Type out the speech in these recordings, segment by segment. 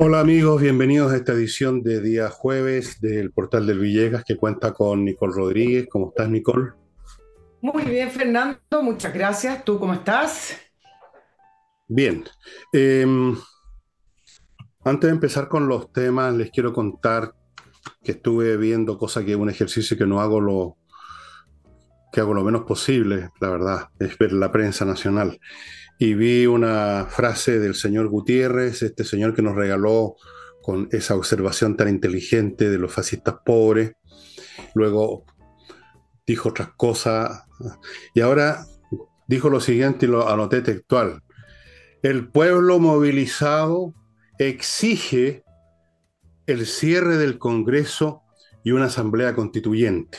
Hola amigos, bienvenidos a esta edición de día jueves del Portal del Villegas que cuenta con Nicole Rodríguez. ¿Cómo estás, Nicole? Muy bien, Fernando, muchas gracias. ¿Tú cómo estás? Bien. Eh, antes de empezar con los temas, les quiero contar que estuve viendo, cosa que es un ejercicio que no hago lo que hago lo menos posible, la verdad, es ver la prensa nacional. Y vi una frase del señor Gutiérrez, este señor que nos regaló con esa observación tan inteligente de los fascistas pobres. Luego dijo otras cosas. Y ahora dijo lo siguiente y lo anoté textual. El pueblo movilizado exige el cierre del Congreso y una asamblea constituyente.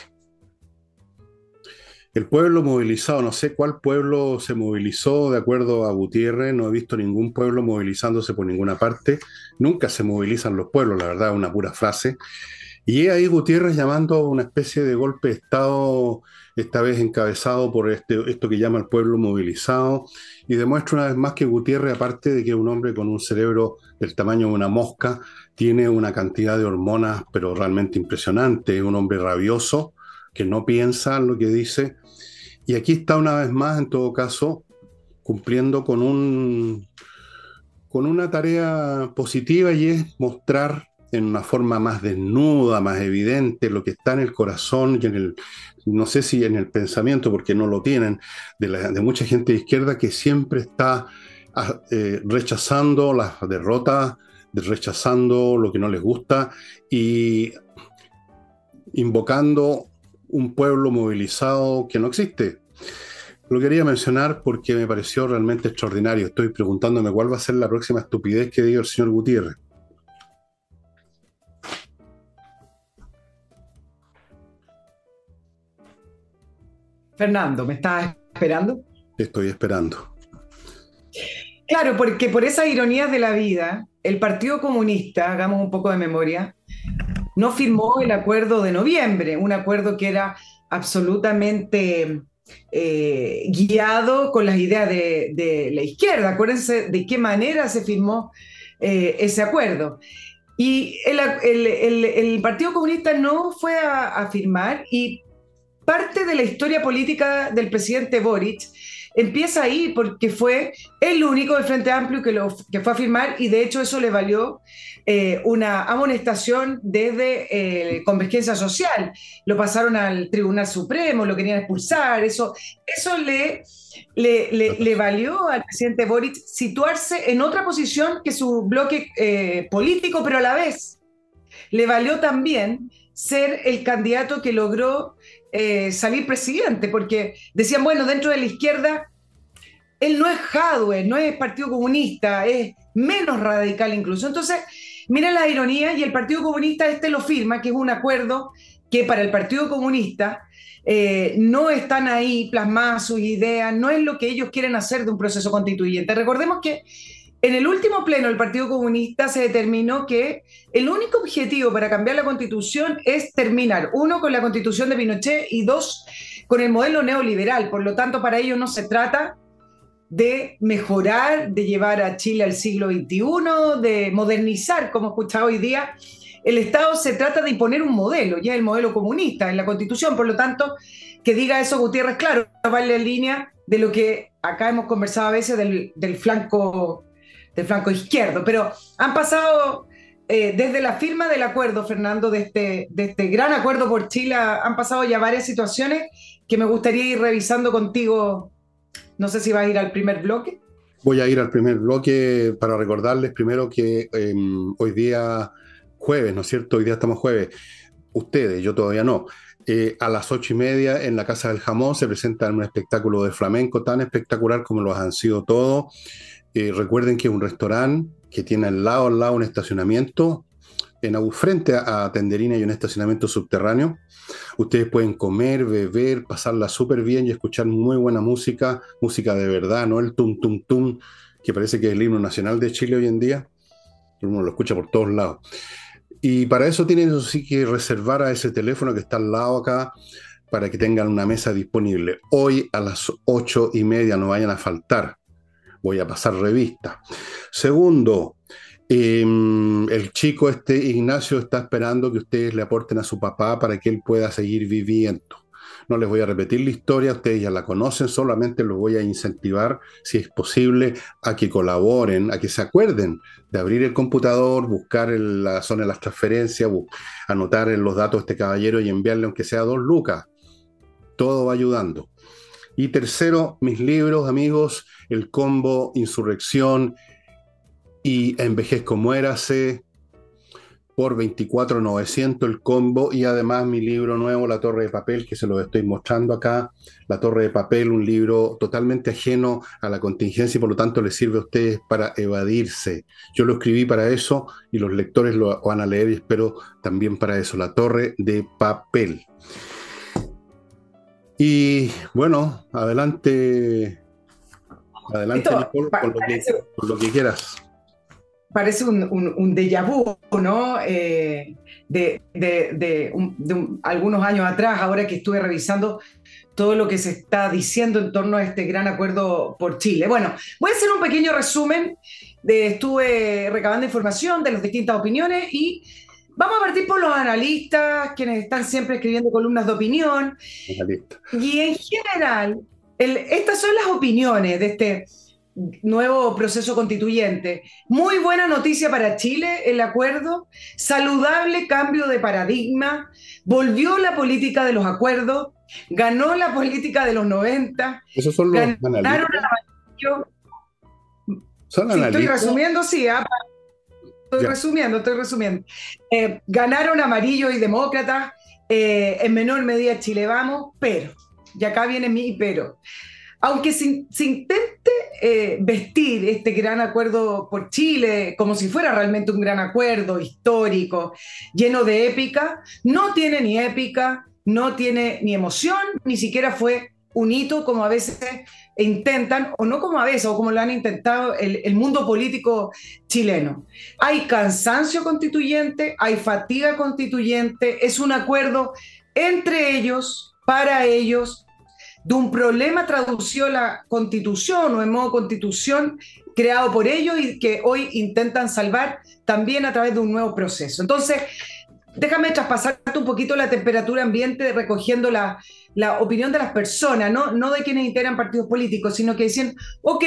El pueblo movilizado, no sé cuál pueblo se movilizó de acuerdo a Gutiérrez, no he visto ningún pueblo movilizándose por ninguna parte, nunca se movilizan los pueblos, la verdad, una pura frase. Y ahí Gutiérrez llamando a una especie de golpe de Estado, esta vez encabezado por este, esto que llama el pueblo movilizado, y demuestra una vez más que Gutiérrez, aparte de que es un hombre con un cerebro del tamaño de una mosca, tiene una cantidad de hormonas, pero realmente impresionante, es un hombre rabioso, que no piensa en lo que dice, y aquí está una vez más, en todo caso, cumpliendo con, un, con una tarea positiva y es mostrar en una forma más desnuda, más evidente, lo que está en el corazón y en el, no sé si en el pensamiento, porque no lo tienen, de, mucha gente de izquierda que siempre está ah, eh, rechazando las derrotas, rechazando lo que no les gusta y invocando un pueblo movilizado que no existe. Lo quería mencionar porque me pareció realmente extraordinario. Estoy preguntándome cuál va a ser la próxima estupidez que diga el señor Gutiérrez. Fernando, ¿me estás esperando? Estoy esperando. Claro, porque por esas ironías de la vida, el Partido Comunista, hagamos un poco de memoria, no firmó el acuerdo de noviembre, un acuerdo que era absolutamente eh, guiado con las ideas de, la izquierda. Acuérdense de qué manera se firmó eh, ese acuerdo. Y el, Partido Comunista no fue a, a firmar y parte de la historia política del presidente Boric empieza ahí porque fue el único del Frente Amplio que, lo, que fue a firmar y de hecho eso le valió eh, una amonestación desde eh, Convergencia Social. Lo pasaron al Tribunal Supremo, lo querían expulsar, eso, eso le, le, valió al presidente Boric situarse en otra posición que su bloque eh, político, pero a la vez le valió también ser el candidato que logró eh, salir presidente, porque decían, bueno, dentro de la izquierda, él no es Jadwe, no es Partido Comunista, es menos radical incluso. Entonces, miren la ironía, y el Partido Comunista este lo firma, que es un acuerdo que para el Partido Comunista eh, no están ahí plasmadas sus ideas, no es lo que ellos quieren hacer de un proceso constituyente. Recordemos que en el último pleno del Partido Comunista se determinó que el único objetivo para cambiar la constitución es terminar, uno, con la constitución de Pinochet y dos, con el modelo neoliberal. Por lo tanto, para ellos no se trata de mejorar, de llevar a Chile al siglo XXI, de modernizar, como escuchado hoy día. El Estado se trata de imponer un modelo, ya el modelo comunista en la constitución. Por lo tanto, que diga eso Gutiérrez, claro, va en línea de lo que acá hemos conversado a veces del, del flanco del flanco izquierdo. Pero han pasado, eh, desde la firma del acuerdo, Fernando, de este, de este gran acuerdo por Chile, han pasado ya varias situaciones que me gustaría ir revisando contigo. No sé si vas a ir al primer bloque. Voy a ir al primer bloque para recordarles primero que em, hoy día jueves, ¿no es cierto? Hoy día estamos jueves. Ustedes, yo todavía no. Eh, a las ocho y media en la Casa del Jamón se presenta un espectáculo de flamenco tan espectacular como lo han sido todos. Eh, recuerden que es un restaurante que tiene al lado, al lado un estacionamiento. En frente a, Tenderina hay un estacionamiento subterráneo. Ustedes pueden comer, beber, pasarla súper bien y escuchar muy buena música, música de verdad, no el tum tum tum, que parece que es el himno nacional de Chile hoy en día. Uno lo escucha por todos lados. Y para eso tienen que reservar a ese teléfono que está al lado acá para que tengan una mesa disponible. Hoy a las ocho y media no vayan a faltar voy a pasar revista. Segundo, Em, el chico este Ignacio está esperando que ustedes le aporten a su papá para que él pueda seguir viviendo. No les voy a repetir la historia, ustedes ya la conocen, solamente los voy a incentivar, si es posible, a que colaboren, a que se acuerden de abrir el computador, buscar la zona de las transferencias, anotar los datos de este caballero y enviarle aunque sea dos lucas. Todo va ayudando. Y tercero, mis libros, amigos, el combo Insurrección y Envejezco Muérase por 24.900 el combo y además mi libro nuevo, La Torre de Papel, que se lo estoy mostrando acá. La Torre de Papel, un libro totalmente ajeno a la contingencia y por lo tanto le sirve a ustedes para evadirse. Yo lo escribí para eso y los lectores lo van a leer y espero también para eso, La Torre de Papel. Y bueno, adelante, adelante Nicole, con lo que quieras parece un, un, déjà vu, ¿no? Eh, de, algunos años atrás, ahora que estuve revisando todo lo que se está diciendo en torno a este gran acuerdo por Chile. Bueno, voy a hacer un pequeño resumen. De, estuve recabando información de las distintas opiniones y vamos a partir por los analistas, quienes están siempre escribiendo columnas de opinión. Y en general, estas son las opiniones de este nuevo proceso constituyente. Muy buena noticia para Chile el acuerdo, saludable cambio de paradigma, volvió la política de los acuerdos, ganó la política de los 90. Esos son los ganaron ¿Son estoy resumiendo, sí. Ah, estoy resumiendo, estoy resumiendo. Eh, ganaron amarillo y demócratas, eh, en menor medida Chile Vamos, pero, y acá viene mi pero aunque se, intente eh, vestir este gran acuerdo por Chile como si fuera realmente un gran acuerdo histórico, lleno de épica, no tiene ni épica, no tiene ni emoción, ni siquiera fue un hito como a veces intentan, o no como a veces, o como lo han intentado el, el mundo político chileno. Hay cansancio constituyente, hay fatiga constituyente, es un acuerdo entre ellos, para ellos, de un problema tradució la constitución o en modo constitución creado por ellos y que hoy intentan salvar también a través de un nuevo proceso. Entonces, déjame traspasarte un poquito la temperatura ambiente recogiendo la, la opinión de las personas, ¿no? no de quienes integran partidos políticos, sino que dicen, ok,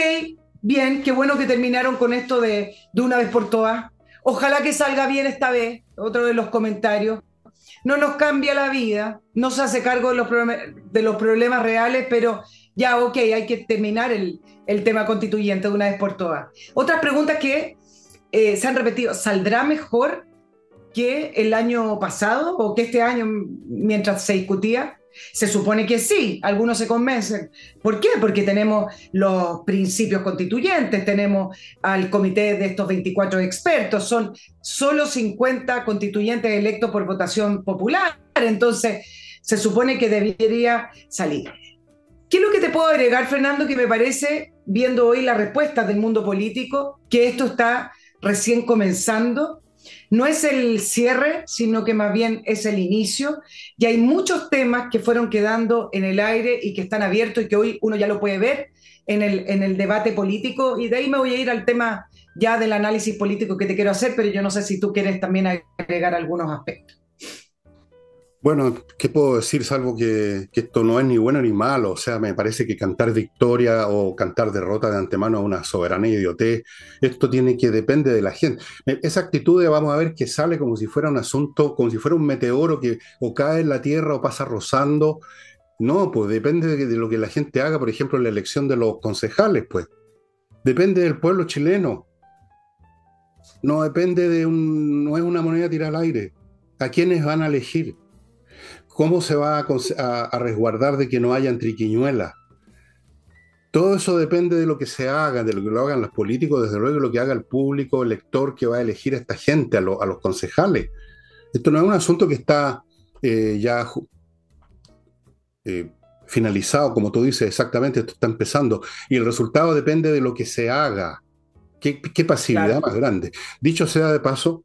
bien, qué bueno que terminaron con esto de, de una vez por todas. Ojalá que salga bien esta vez, otro de los comentarios no nos cambia la vida, no se hace cargo de los, de los problemas reales, pero ya, ok, hay que terminar el, tema constituyente de una vez por todas. Otras preguntas que eh, se han repetido, ¿saldrá mejor que el año pasado o que este año mientras se discutía? Se supone que sí, algunos se convencen. ¿Por qué? Porque tenemos los principios constituyentes, tenemos al comité de estos 24 expertos, son solo 50 constituyentes electos por votación popular, entonces se supone que debería salir. ¿Qué es lo que te puedo agregar, Fernando, que me parece, viendo hoy la respuesta del mundo político, que esto está recién comenzando no es el cierre, sino que más bien es el inicio. Y hay muchos temas que fueron quedando en el aire y que están abiertos y que hoy uno ya lo puede ver en el, en el debate político. Y de ahí me voy a ir al tema ya del análisis político que te quiero hacer, pero yo no sé si tú quieres también agregar algunos aspectos. Bueno, ¿qué puedo decir salvo que, esto no es ni bueno ni malo? O sea, me parece que cantar victoria o cantar derrota de antemano es una soberanía idiotez. Esto tiene que depende de la gente. Esa actitud de vamos a ver que sale como si fuera un asunto, como si fuera un meteoro que o cae en la tierra o pasa rozando. No, pues depende de, lo que la gente haga, por ejemplo, la elección de los concejales, pues. Depende del pueblo chileno. No depende de un, no es una moneda tirada al aire. ¿A quiénes van a elegir? ¿Cómo se va a, resguardar de que no haya triquiñuelas? Todo eso depende de lo que se haga, de lo que lo hagan los políticos, desde luego de lo que haga el público, el lector que va a elegir a esta gente, a, los concejales. Esto no es un asunto que está eh, ya eh, finalizado, como tú dices, exactamente, esto está empezando. Y el resultado depende de lo que se haga. ¿Qué, pasividad más grande? Dicho sea de paso,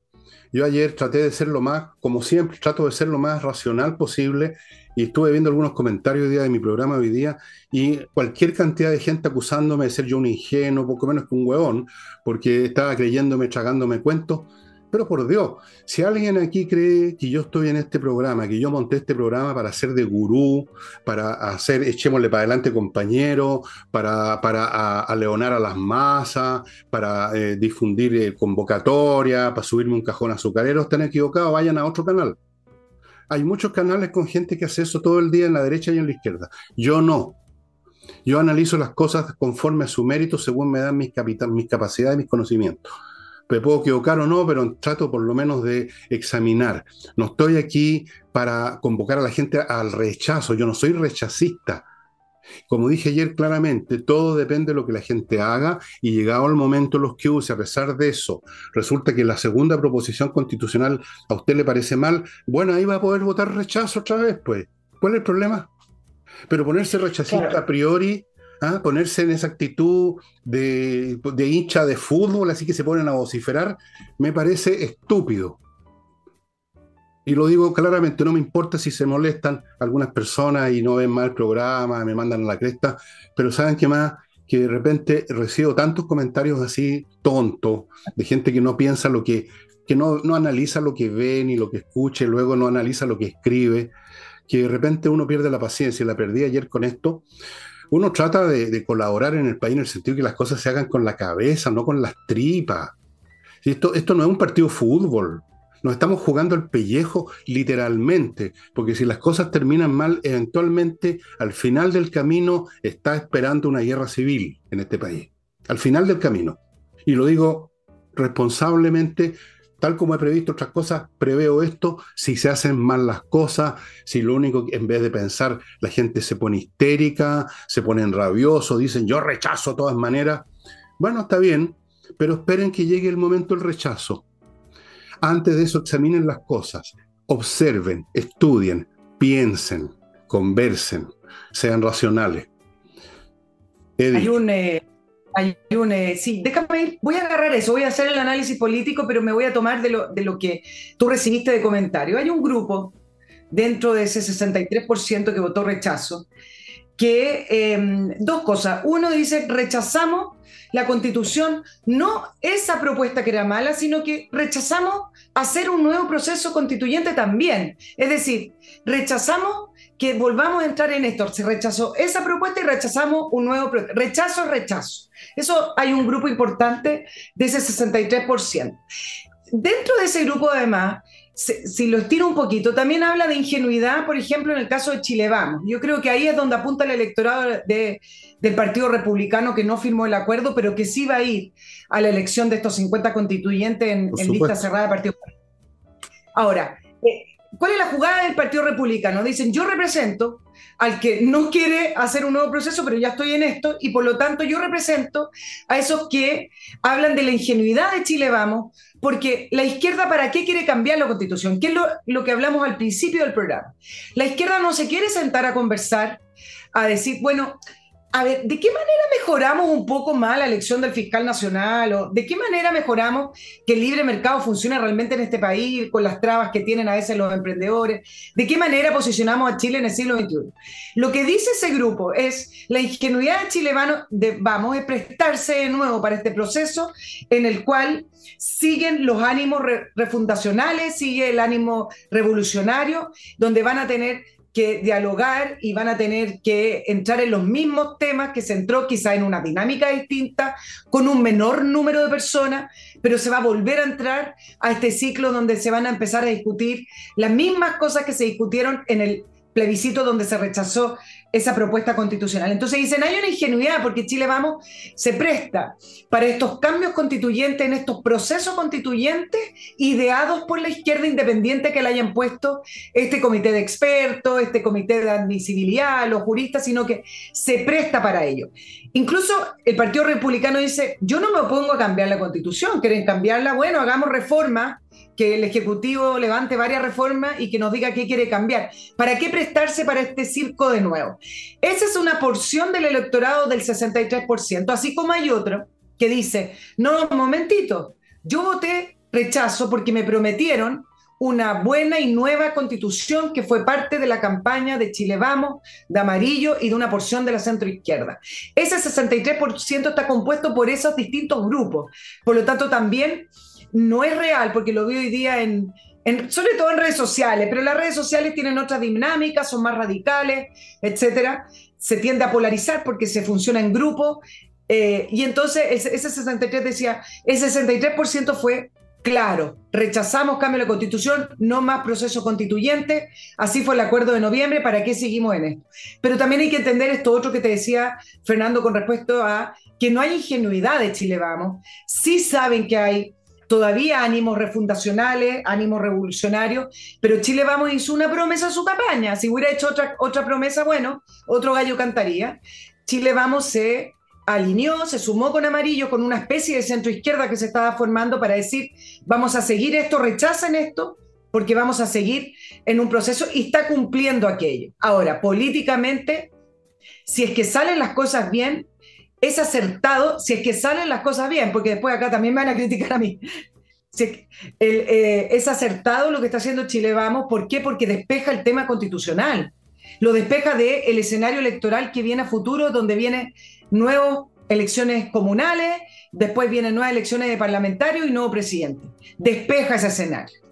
Yo ayer traté de ser lo más, como siempre, trato de ser lo más racional posible y estuve viendo algunos comentarios día de mi programa hoy día y cualquier cantidad de gente acusándome de ser yo un ingenuo, poco menos que un huevón, porque estaba creyéndome, tragándome cuentos. Pero por Dios, si alguien aquí cree que yo estoy en este programa, que yo monté este programa para ser de gurú, para hacer, echémosle para adelante compañero, para, para aleonar a las masas, para eh, difundir eh, convocatoria, para subirme un cajón azucarero, están equivocados, vayan a otro canal. Hay muchos canales con gente que hace eso todo el día en la derecha y en la izquierda. Yo no. Yo analizo las cosas conforme a su mérito, según me dan mis, mis capacidades y mis conocimientos me puedo equivocar o no, pero trato por lo menos de examinar. No estoy aquí para convocar a la gente al rechazo, yo no soy rechazista. Como dije ayer claramente, todo depende de lo que la gente haga y llegado el momento los que use, a pesar de eso, resulta que la segunda proposición constitucional a usted le parece mal, bueno, ahí va a poder votar rechazo otra vez, pues. ¿Cuál es el problema? Pero ponerse rechazista a priori ¿ah? ponerse en esa actitud de, hincha de fútbol, así que se ponen a vociferar, me parece estúpido. Y lo digo claramente, no me importa si se molestan algunas personas y no ven mal el programa, me mandan a la cresta, pero ¿saben qué más? Que de repente recibo tantos comentarios así tontos, de gente que no piensa lo que, que no, no analiza lo que ve ni lo que escucha, y luego no analiza lo que escribe, que de repente uno pierde la paciencia, la perdí ayer con esto, uno trata de, colaborar en el país en el sentido de que las cosas se hagan con la cabeza, no con las tripas. Esto, esto no es un partido de fútbol. Nos estamos jugando el pellejo literalmente, porque si las cosas terminan mal, eventualmente al final del camino está esperando una guerra civil en este país. Al final del camino. Y lo digo responsablemente tal como he previsto otras cosas, preveo esto, si se hacen mal las cosas, si lo único en vez de pensar la gente se pone histérica, se ponen rabiosos, dicen yo rechazo de todas maneras. Bueno, está bien, pero esperen que llegue el momento del rechazo. Antes de eso examinen las cosas, observen, estudien, piensen, conversen, sean racionales. Hay un, eh, eh, sí, déjame ir, voy a agarrar eso, voy a hacer el análisis político, pero me voy a tomar de lo, de lo que tú recibiste de comentario. Hay un grupo dentro de ese 63% que votó rechazo, que em, dos cosas. Uno dice, rechazamos la constitución, no esa propuesta que era mala, sino que rechazamos hacer un nuevo proceso constituyente también. Es decir, rechazamos que volvamos a entrar en esto. Se rechazó esa propuesta y rechazamos un nuevo rechazo, rechazo. Eso hay un grupo importante de ese 63%. Dentro de ese grupo, además, si lo estiro un poquito, también habla de ingenuidad, por ejemplo, en el caso de Chile Vamos. Yo creo que ahí es donde apunta el electorado del Partido Republicano que no firmó el acuerdo, pero que sí va a ir a la elección de estos 50 constituyentes en, en lista cerrada de Partido Ahora, eh, ¿Cuál es la jugada del Partido Republicano? Dicen, yo represento al que no quiere hacer un nuevo proceso, pero ya estoy en esto, y por lo tanto yo represento a esos que hablan de la ingenuidad de Chile Vamos, porque la izquierda, ¿para qué quiere cambiar la constitución? ¿Qué es lo, lo que hablamos al principio del programa? La izquierda no se quiere sentar a conversar, a decir, bueno, a ver, ¿de qué manera mejoramos un poco más la elección del fiscal nacional? ¿O ¿De qué manera mejoramos que el libre mercado funcione realmente en este país con las trabas que tienen a veces los emprendedores? ¿De qué manera posicionamos a Chile en el siglo XXI? Lo que dice ese grupo es la ingenuidad de Chile vamos, es prestarse de nuevo para este proceso en el cual siguen los ánimos refundacionales, sigue el ánimo revolucionario, donde van a tener que dialogar y van a tener que entrar en los mismos temas que se entró quizá en una dinámica distinta, con un menor número de personas, pero se va a volver a entrar a este ciclo donde se van a empezar a discutir las mismas cosas que se discutieron en el plebiscito donde se rechazó esa propuesta constitucional. Entonces dicen, hay una ingenuidad porque Chile Vamos se presta para estos cambios constituyentes, en estos procesos constituyentes ideados por la izquierda independiente que le hayan puesto este comité de expertos, este comité de admisibilidad, los juristas, sino que se presta para ello. Incluso el Partido Republicano dice, yo no me opongo a cambiar la constitución, quieren cambiarla, bueno, hagamos reforma que el Ejecutivo levante varias reformas y que nos diga qué quiere cambiar. ¿Para qué prestarse para este circo de nuevo? Esa es una porción del electorado del 63%, así como hay otro que dice, no, un momentito, yo voté rechazo porque me prometieron una buena y nueva constitución que fue parte de la campaña de Chile Vamos, de Amarillo y de una porción de la centro izquierda. Ese 63% está compuesto por esos distintos grupos. Por lo tanto, también no es real, porque lo vi hoy día en, sobre todo en redes sociales, pero las redes sociales tienen otras dinámicas, son más radicales, etcétera. Se tiende a polarizar porque se funciona en grupo. Eh, y entonces ese, 63 decía, ese 63% fue claro, rechazamos cambio de la constitución, no más proceso constituyente, así fue el acuerdo de noviembre, ¿para qué seguimos en esto? Pero también hay que entender esto otro que te decía Fernando con respecto a que no hay ingenuidad de Chile Vamos, sí saben que hay todavía ánimos refundacionales, ánimos revolucionarios, pero Chile Vamos hizo una promesa a su campaña, si hubiera hecho otra, otra promesa, bueno, otro gallo cantaría. Chile Vamos se alineó, se sumó con Amarillo, con una especie de centro izquierda que se estaba formando para decir, vamos a seguir esto, rechacen esto, porque vamos a seguir en un proceso y está cumpliendo aquello. Ahora, políticamente, si es que salen las cosas bien, es acertado, si es que salen las cosas bien, porque después acá también me van a criticar a mí. Eh, es acertado lo que está haciendo Chile Vamos, ¿por qué? Porque despeja el tema constitucional, lo despeja del el escenario electoral que viene a futuro, donde viene nuevas elecciones comunales, después vienen nuevas elecciones de parlamentarios y nuevo presidente. Despeja ese escenario.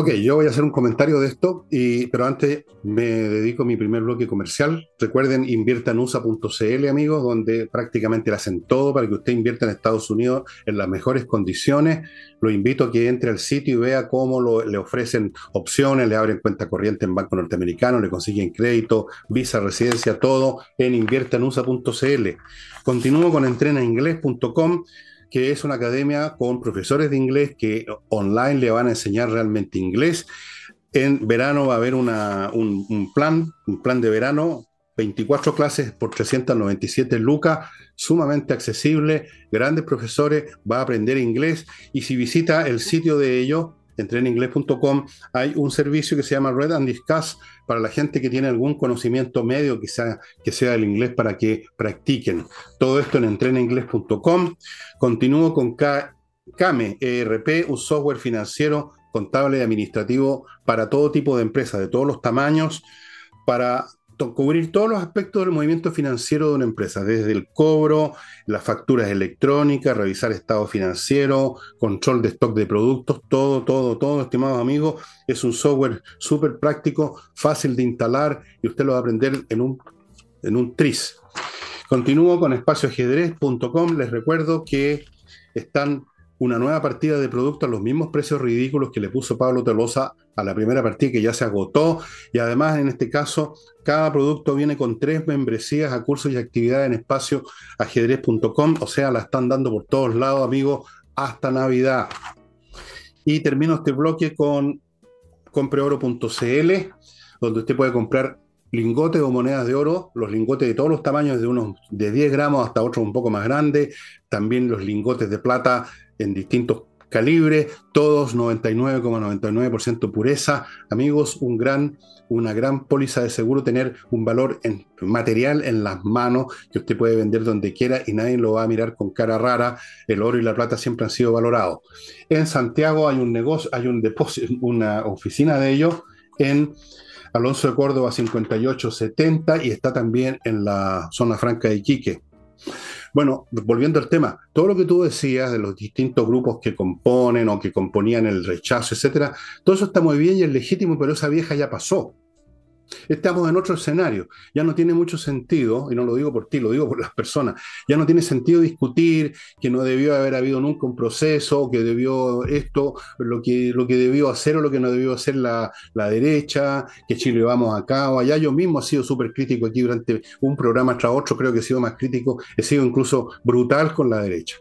Ok, yo voy a hacer un comentario de esto, pero antes me dedico a mi primer bloque comercial. Recuerden, inviertanusa.cl, amigos, donde prácticamente le hacen todo para que usted invierta en Estados Unidos en las mejores condiciones. Lo invito a que entre al sitio y vea cómo le ofrecen opciones, le abren cuenta corriente en banco norteamericano, le consiguen crédito, visa, residencia, todo en inviertanusa.cl. Continúo con entrenainglés.com que es una academia con profesores de inglés que online le van a enseñar realmente inglés. En verano va a haber un, plan, un plan de verano, 24 clases por 397 lucas, sumamente accesible, grandes profesores, va a aprender inglés y si visita el sitio de ellos, entreninglés.com, hay un servicio que se llama Red and Discuss para la gente que tiene algún conocimiento medio, quizá que sea el inglés, para que practiquen. Todo esto en entreninglés.com. Continúo con CAME ERP, un software financiero, contable y administrativo para todo tipo de empresas, de todos los tamaños, para cubrir todos los aspectos del movimiento financiero de una empresa, desde el cobro, las facturas electrónicas, revisar estado financiero, control de stock de productos, todo, todo, todo, estimados amigos, es un software súper práctico, fácil de instalar y usted lo va a aprender en un, en un tris. Continúo con espacioajedrez.com, les recuerdo que están una nueva partida de productos a los mismos precios ridículos que le puso Pablo Tolosa a la primera partida que ya se agotó y además en este caso cada producto viene con tres membresías a cursos y actividades en espacio ajedrez.com, o sea, la están dando por todos lados, amigos, hasta Navidad. Y termino este bloque con compreoro.cl, donde usted puede comprar lingotes o monedas de oro, los lingotes de todos los tamaños, de unos de 10 gramos hasta otros un poco más grandes, también los lingotes de plata en distintos calibres, todos 99,99% pureza. Amigos, un gran, una gran póliza de seguro, tener un valor en, material en las manos que usted puede vender donde quiera y nadie lo va a mirar con cara rara. El oro y la plata siempre han sido valorados. En Santiago hay un negocio, hay un depósito, una oficina de ellos en Alonso de Córdoba 5870 y está también en la zona franca de Iquique. Bueno, volviendo al tema, todo lo que tú decías de los distintos grupos que componen o que componían el rechazo, etcétera, todo eso está muy bien y es legítimo, pero esa vieja ya pasó. Estamos en otro escenario. Ya no tiene mucho sentido, y no lo digo por ti, lo digo por las personas, ya no tiene sentido discutir que no debió haber habido nunca un proceso, que debió esto, lo que, lo que debió hacer o lo que no debió hacer la, la derecha, que Chile vamos acá o allá. Yo mismo he sido súper crítico aquí durante un programa tras otro, creo que he sido más crítico, he sido incluso brutal con la derecha.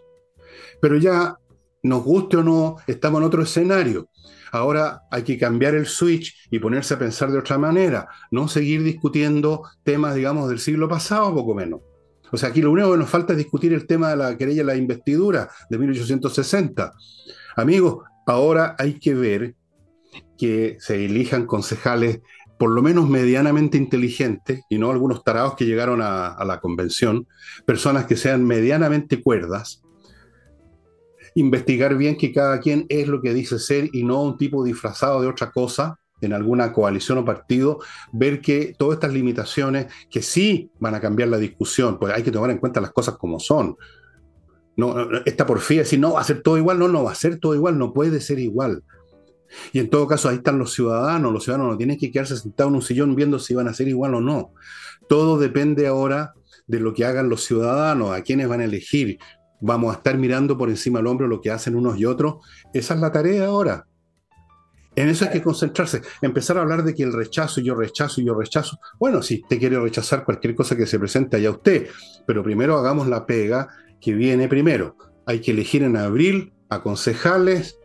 Pero ya, nos guste o no, estamos en otro escenario Ahora hay que cambiar el switch y ponerse a pensar de otra manera, no seguir discutiendo temas, digamos, del siglo pasado, poco menos. O sea, aquí lo único que nos falta es discutir el tema de la querella de la investidura de 1860. Amigos, ahora hay que ver que se elijan concejales por lo menos medianamente inteligentes, y no algunos tarados que llegaron a, a la convención, personas que sean medianamente cuerdas, investigar bien que cada quien es lo que dice ser y no un tipo disfrazado de otra cosa en alguna coalición o partido, ver que todas estas limitaciones que sí van a cambiar la discusión, pues hay que tomar en cuenta las cosas como son. No, esta porfía, decir, no, va a ser todo igual, no, no va a ser todo igual, no puede ser igual. Y en todo caso, ahí están los ciudadanos, los ciudadanos no tienen que quedarse sentados en un sillón viendo si van a ser igual o no. Todo depende ahora de lo que hagan los ciudadanos, a quienes van a elegir. Vamos a estar mirando por encima del hombro lo que hacen unos y otros. Esa es la tarea ahora. En eso hay que concentrarse. Empezar a hablar de que el rechazo, yo rechazo, yo rechazo. Bueno, si usted quiere rechazar cualquier cosa que se presente allá usted, pero primero hagamos la pega que viene primero. Hay que elegir en abril a concejales,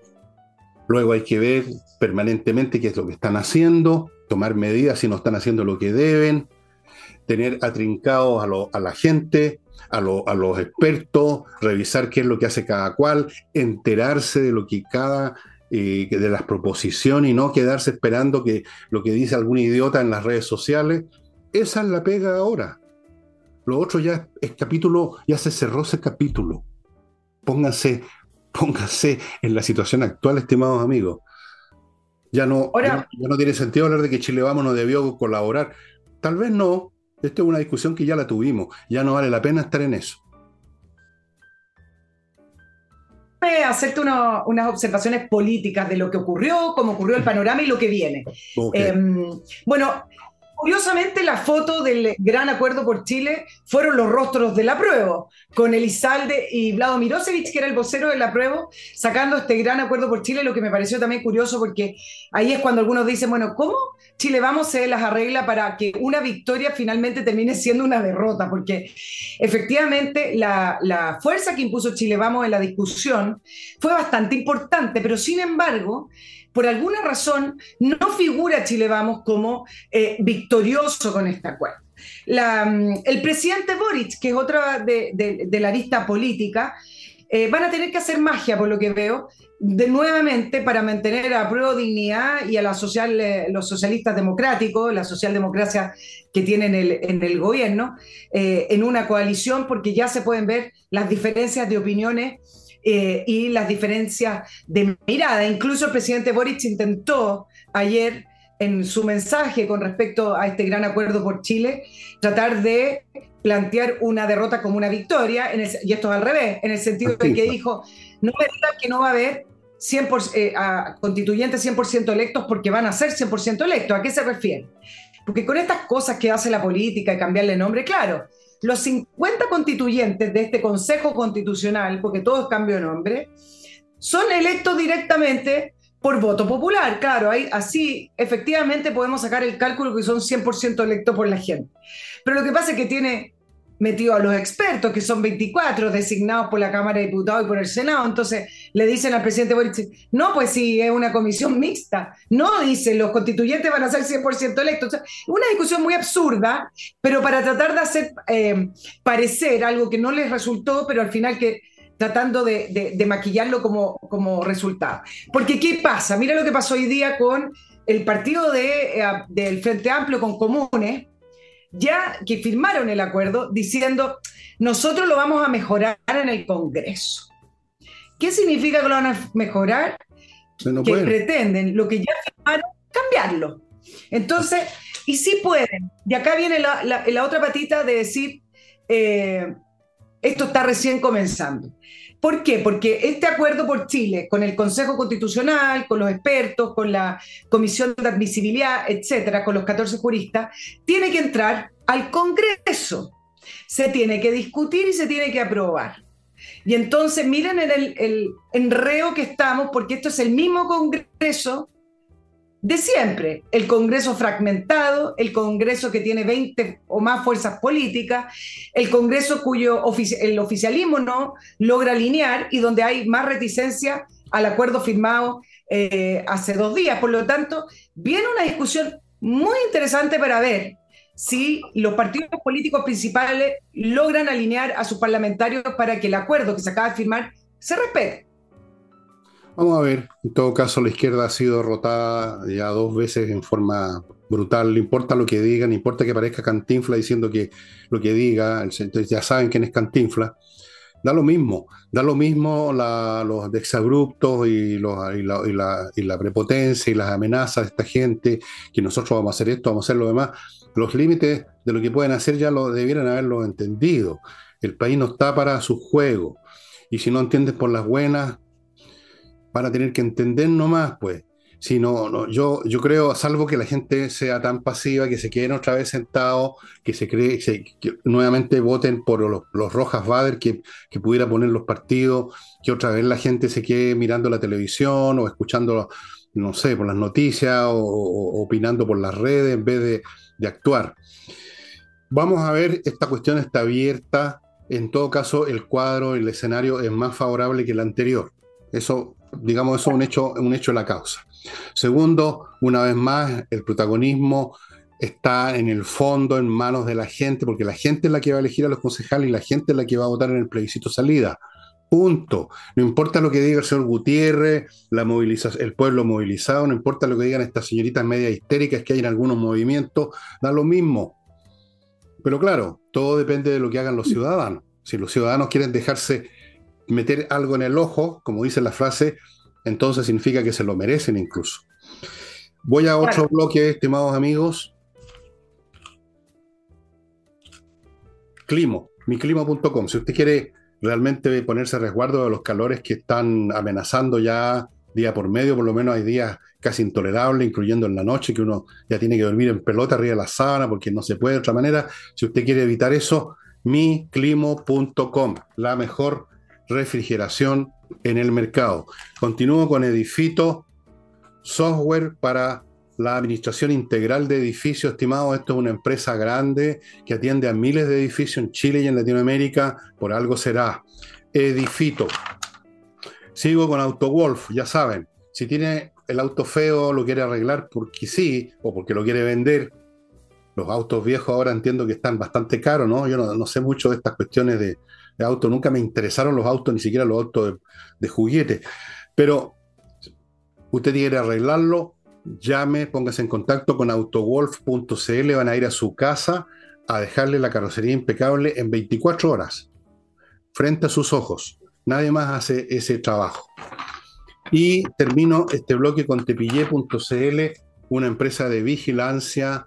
luego hay que ver permanentemente qué es lo que están haciendo, tomar medidas si no están haciendo lo que deben, tener atrincados a, la gente, a, a, los expertos, revisar qué es lo que hace cada cual, enterarse de lo que cada de las proposiciones y no quedarse esperando que lo que dice algún idiota en las redes sociales. Esa es la pega ahora. Lo otro ya es capítulo, ya se cerró ese capítulo. Pónganse, pónganse en la situación actual, estimados amigos. Ya no, ya, no tiene sentido hablar de que Chile Vamos no debió colaborar. Tal vez no. Esta es una discusión que ya la tuvimos. Ya no vale la pena estar en eso. hacerte unas observaciones políticas de lo que ocurrió, cómo ocurrió el panorama y lo que viene. Em, bueno, Curiosamente, la foto del gran acuerdo por Chile fueron los rostros del apruebo, con Elizalde y Vlado Mirosevic, que era el vocero del apruebo, sacando este gran acuerdo por Chile, lo que me pareció también curioso, porque ahí es cuando algunos dicen, bueno, ¿cómo Chile vamos se las arregla para que una victoria finalmente termine siendo una derrota? Porque efectivamente la, la fuerza que impuso Chile vamos en la discusión fue bastante importante, pero sin embargo, por alguna razón no figura Chile Vamos como eh, victorioso con este acuerdo. Mm, el presidente Boric, que es otra de, la lista política, eh, van a tener que hacer magia, por lo que veo, de nuevamente para mantener a prueba dignidad y a eh, los socialistas democráticos, la socialdemocracia que tienen en el gobierno, en una coalición, porque ya se pueden ver las diferencias de opiniones eh, y las diferencias de mirada. Incluso el presidente Boric intentó ayer en su mensaje con respecto a este gran acuerdo por Chile, tratar de plantear una derrota como una victoria, y esto es al revés, en el sentido de que dijo, no me digan que no va a haber 100%, eh, constituyentes 100% electos porque van a ser 100% electos. ¿A qué se refiere? Porque con estas cosas que hace la política y cambiarle nombre, claro, los 50 constituyentes de este Consejo Constitucional, porque todo es cambio de nombre, son electos directamente por voto popular. Claro, ahí, así efectivamente podemos sacar el cálculo que son 100% electos por la gente. Pero lo que pasa es que tiene metido a los expertos, que son 24 designados por la Cámara de Diputados y por el Senado. Entonces le dicen al presidente Boric, no, pues sí, es una comisión mixta. No, dice, los constituyentes van a ser 100% electos. una discusión muy absurda, pero para tratar de hacer eh, parecer algo que no les resultó, pero al final que tratando de, maquillarlo como, como resultado. Porque ¿qué pasa? Mira lo que pasó hoy día con el partido de, eh, del Frente Amplio con Comunes, ya que firmaron el acuerdo diciendo, nosotros lo vamos a mejorar en el Congreso. ¿Qué significa que lo van a mejorar? que pretenden lo que ya firmaron, cambiarlo. Entonces, y sí pueden. Y acá viene la, otra patita de decir, eh, esto está recién comenzando. ¿Por qué? Porque este acuerdo por Chile, con el Consejo Constitucional, con los expertos, con la Comisión de Admisibilidad, etcétera, con los 14 juristas, tiene que entrar al Congreso. Se tiene que discutir y se tiene que aprobar. Y entonces, miren el, el enreo que estamos, porque esto es el mismo Congreso de siempre, el Congreso fragmentado, el Congreso que tiene 20 o más fuerzas políticas, el Congreso cuyo el oficialismo no logra alinear y donde hay más reticencia al acuerdo firmado eh, hace dos días. Por lo tanto, viene una discusión muy interesante para ver si los partidos políticos principales logran alinear a sus parlamentarios para que el acuerdo que se acaba de firmar se respete. Vamos a ver, en todo caso la izquierda ha sido derrotada ya dos veces en forma brutal, no importa lo que digan, no importa que parezca Cantinfla diciendo que lo que diga, ya saben quién es Cantinfla, Da lo mismo, da lo mismo los exabruptos y, los, y, la, y, la, prepotencia y las amenazas de esta gente, que nosotros vamos a hacer esto, vamos a hacer lo demás. Los límites de lo que pueden hacer ya lo debieran haberlo entendido. El país no está para su juego. Y si no entiendes por las buenas, van a tener que entender nomás, pues. Si no, no, yo, yo creo, salvo que la gente sea tan pasiva, que se queden otra vez sentados, que se cree, que nuevamente voten por los, los Rojas Bader, que, que, pudiera poner los partidos, que otra vez la gente se quede mirando la televisión o escuchando, no sé, por las noticias o, opinando por las redes en vez de, de actuar. Vamos a ver, esta cuestión está abierta. En todo caso, el cuadro, el escenario es más favorable que el anterior. Eso, digamos, eso es un hecho, un hecho de la causa. Segundo, una vez más, el protagonismo está en el fondo, en manos de la gente, porque la gente es la que va a elegir a los concejales y la gente es la que va a votar en el plebiscito salida. Punto. No importa lo que diga el señor Gutiérrez, la el pueblo movilizado, no importa lo que digan estas señoritas media histéricas que hay en algunos movimientos, da lo mismo. Pero claro, todo depende de lo que hagan los ciudadanos. Si los ciudadanos quieren dejarse meter algo en el ojo, como dice la frase, entonces significa que se lo merecen incluso. Voy a otro bloque, estimados amigos. Climo, miclimo.com. Si usted quiere realmente ponerse a resguardo de los calores que están amenazando ya día por medio, por lo menos hay días casi intolerables, incluyendo en la noche, que uno ya tiene que dormir en pelota arriba de la sábana porque no se puede de otra manera. Si usted quiere evitar eso, miclimo.com, la mejor refrigeración en el mercado. Continúo con Edifito, software para la administración integral de edificios, estimado. Esto es una empresa grande que atiende a miles de edificios en Chile y en Latinoamérica. Por algo será. Edifito. Sigo con AutoWolf, ya saben. Si tiene el auto feo, lo quiere arreglar porque sí, o porque lo quiere vender. Los autos viejos ahora entiendo que están bastante caros, ¿no? Yo no sé mucho de estas cuestiones de, de auto, nunca me interesaron los autos, ni siquiera los autos de, juguete. Pero usted quiere arreglarlo, llame, póngase en contacto con autowolf.cl, van a ir a su casa a dejarle la carrocería impecable en 24 horas, frente a sus ojos. Nadie más hace ese trabajo. Y termino este bloque con tepille.cl, una empresa de vigilancia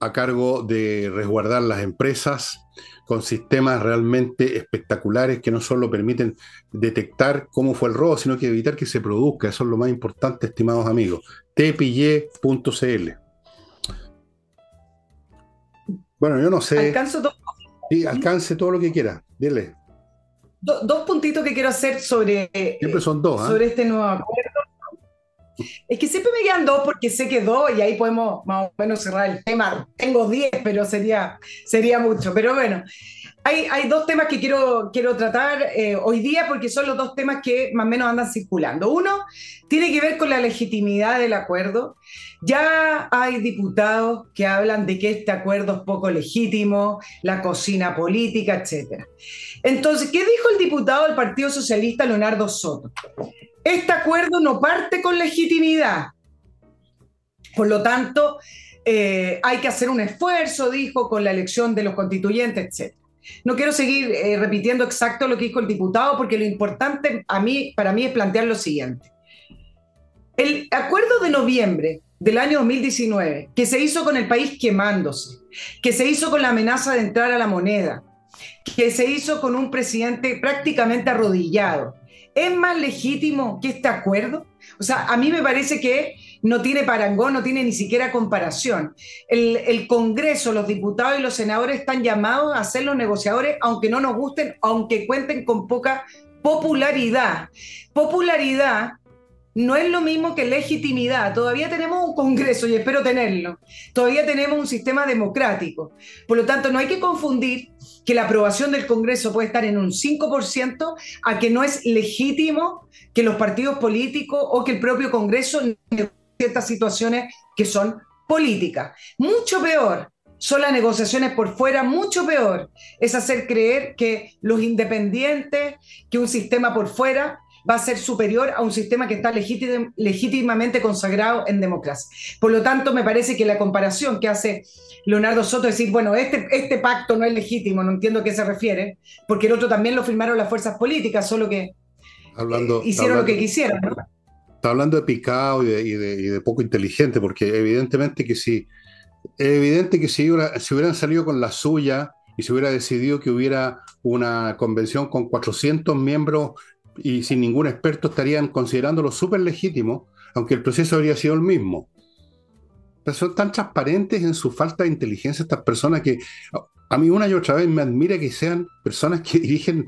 a cargo de resguardar las empresas con sistemas realmente espectaculares que no solo permiten detectar cómo fue el robo, sino que evitar que se produzca. Eso es lo más importante, estimados amigos. tpille.cl. Bueno, yo no sé. Alcanzo todo. Sí, alcance todo lo que quiera. Dile. dos puntitos que quiero hacer sobre, Siempre son dos, ¿ah? sobre este nuevo acuerdo. Es que siempre me quedan dos porque sé que dos y ahí podemos más o menos cerrar el tema. Tengo diez, pero sería, sería mucho. Pero bueno, hay, hay dos temas que quiero, quiero tratar eh, hoy día porque son los dos temas que más o menos andan circulando. Uno tiene que ver con la legitimidad del acuerdo. Ya hay diputados que hablan de que este acuerdo es poco legítimo, la cocina política, etc. Entonces, ¿qué dijo el diputado del Partido Socialista, Leonardo Soto? Este acuerdo no parte con legitimidad. Por lo tanto, eh, hay que hacer un esfuerzo, dijo, con la elección de los constituyentes, etc. No quiero seguir eh, repitiendo exacto lo que dijo el diputado, porque lo importante a mí, para mí es plantear lo siguiente. El acuerdo de noviembre del año 2019, que se hizo con el país quemándose, que se hizo con la amenaza de entrar a la moneda, que se hizo con un presidente prácticamente arrodillado, ¿Es más legítimo que este acuerdo? O sea, a mí me parece que no tiene parangón, no tiene ni siquiera comparación. El, Congreso, los diputados y los senadores están llamados a ser los negociadores, aunque no nos gusten, aunque cuenten con poca popularidad. Popularidad no es lo mismo que legitimidad. Todavía tenemos un Congreso y espero tenerlo. Todavía tenemos un sistema democrático. Por lo tanto, no hay que confundir que la aprobación del Congreso puede estar en un 5% a que no es legítimo que los partidos políticos o que el propio Congreso ciertas situaciones que son políticas. Mucho peor son las negociaciones por fuera, mucho peor es hacer creer que los independientes, que un sistema por fuera va a ser superior a un sistema que está legítimamente consagrado en democracia. Por lo tanto, me parece que la comparación que hace Leonardo Soto, decir, bueno, este, este pacto no es legítimo, no entiendo a qué se refiere, porque el otro también lo firmaron las fuerzas políticas, solo que hablando, eh, hicieron lo que quisieron. ¿no? Está hablando de picado y de, poco inteligente, porque evidentemente que si, evidente que si, si hubieran salido con la suya y se hubiera decidido que hubiera una convención con 400 miembros y sin ningún experto estarían considerándolo súper legítimo, aunque el proceso habría sido el mismo. Son tan transparentes en su falta de inteligencia estas personas que a mí una y otra vez me admira que sean personas que dirigen,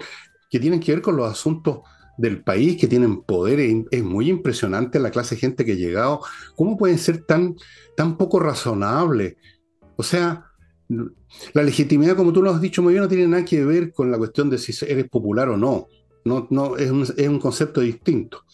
que tienen que ver con los asuntos del país, que tienen poder. Es, muy impresionante la clase de gente que ha llegado. ¿Cómo pueden ser tan, tan poco razonables? O sea, la legitimidad, como tú lo has dicho muy bien, no tiene nada que ver con la cuestión de si eres popular o no. No, no es, un, concepto distinto.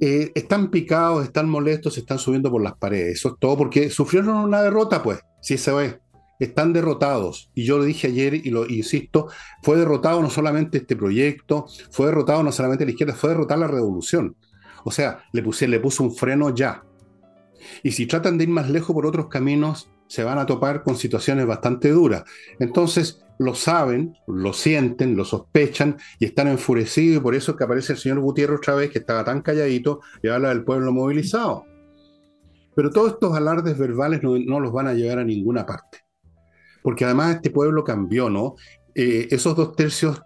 Eh, están picados, están molestos, se están subiendo por las paredes. Eso es todo porque sufrieron una derrota, pues, si se ve. Están derrotados. Y yo lo dije ayer y lo insisto, fue derrotado no solamente este proyecto, fue derrotado no solamente la izquierda, fue derrotada la revolución. O sea, le, puse, le puso un freno ya. Y si tratan de ir más lejos por otros caminos, se van a topar con situaciones bastante duras. Entonces, lo saben, lo sienten, lo sospechan y están enfurecidos y por eso es que aparece el señor Gutiérrez otra vez, que estaba tan calladito y habla del pueblo movilizado. Pero todos estos alardes verbales no, los van a llevar a ninguna parte. Porque además este pueblo cambió, ¿no? Eh, esos dos tercios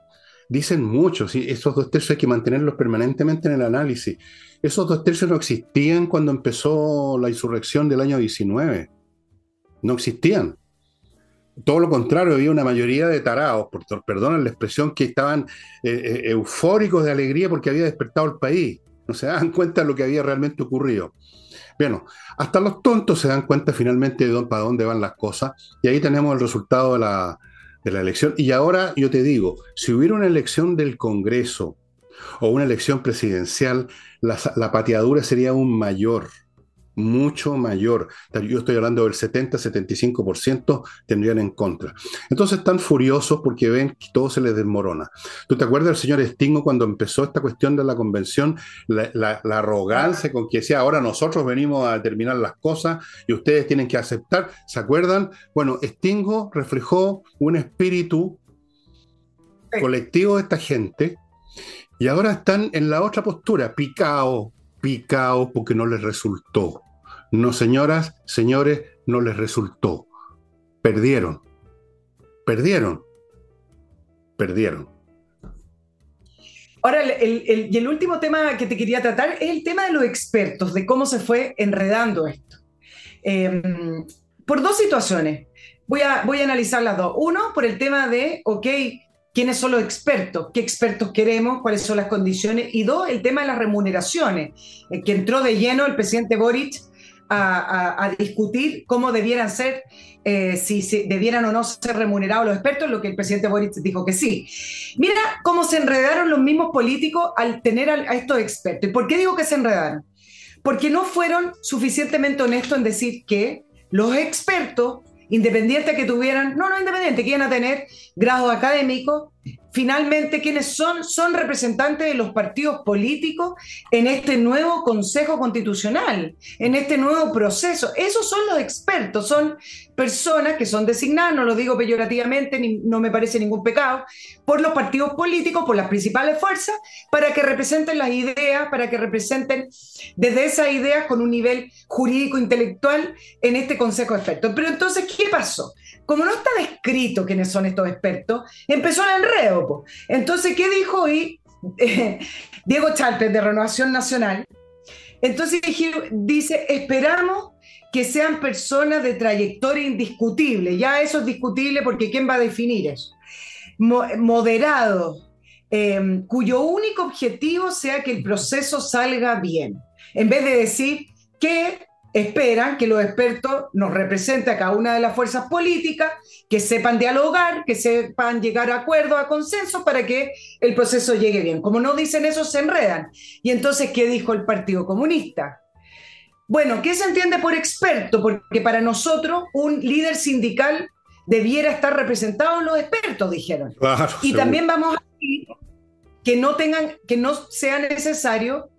dicen mucho, ¿sí? esos dos tercios hay que mantenerlos permanentemente en el análisis. Esos dos tercios no existían cuando empezó la insurrección del año 19 no existían. Todo lo contrario, había una mayoría de tarados, por, la expresión, que estaban eh, eh, eufóricos de alegría porque había despertado el país. No se daban cuenta de lo que había realmente ocurrido. Bueno, hasta los tontos se dan cuenta finalmente de para dónde van las cosas y ahí tenemos el resultado de la, elección. Y ahora yo te digo, si hubiera una elección del Congreso o una elección presidencial, la, la pateadura sería aún mayor mucho mayor. Yo estoy hablando del 70-75% tendrían en contra. Entonces están furiosos porque ven que todo se les desmorona. ¿Tú te acuerdas del señor Stingo cuando empezó esta cuestión de la convención? La, arrogancia con que decía, ahora nosotros venimos a determinar las cosas y ustedes tienen que aceptar. ¿Se acuerdan? Bueno, Stingo reflejó un espíritu colectivo de esta gente y ahora están en la otra postura, picao, picaos porque no les resultó. No, señoras, señores, no les resultó. Perdieron. Perdieron. Perdieron. Ahora, el, y el último tema que te quería tratar es el tema de los expertos, de cómo se fue enredando esto. Em, por dos situaciones. Voy a, voy a analizar las dos. Uno, por el tema de, ok, quiénes son los expertos, qué expertos queremos, cuáles son las condiciones. Y dos, el tema de las remuneraciones, eh, que entró de lleno el presidente Boric a, discutir cómo debieran ser, eh, si, debieran o no ser remunerados los expertos, lo que el presidente Boric dijo que sí. Mira cómo se enredaron los mismos políticos al tener a, a estos expertos. ¿Y por qué digo que se enredaron? Porque no fueron suficientemente honestos en decir que los expertos independiente que tuvieran, no, no independiente, que iban a tener grado académico, finalmente quienes son, son representantes de los partidos políticos en este nuevo Consejo Constitucional, en este nuevo proceso. Esos son los expertos, son personas que son designadas, no lo digo peyorativamente, ni, no me parece ningún pecado, por los partidos políticos, por las principales fuerzas, para que representen las ideas, para que representen desde esas ideas con un nivel jurídico, intelectual en este Consejo de Expertos. Pero entonces, ¿qué pasó? Como no está descrito quiénes son estos expertos, empezó el enredo. Entonces, ¿qué dijo hoy Diego Chalper de Renovación Nacional? Entonces dice, esperamos que sean personas de trayectoria indiscutible. Ya eso es discutible porque ¿quién va a definir eso? moderado, em, cuyo único objetivo sea que el proceso salga bien. En vez de decir que esperan que los expertos nos representen a cada una de las fuerzas políticas, que sepan dialogar, que sepan llegar a acuerdos, a consenso para que el proceso llegue bien. Como no dicen eso, se enredan. Y entonces, ¿qué dijo el Partido Comunista? Bueno, ¿qué se entiende por experto? Porque para nosotros un líder sindical debiera estar representado en los expertos, dijeron. y también vamos a que no tengan, que no sea necesario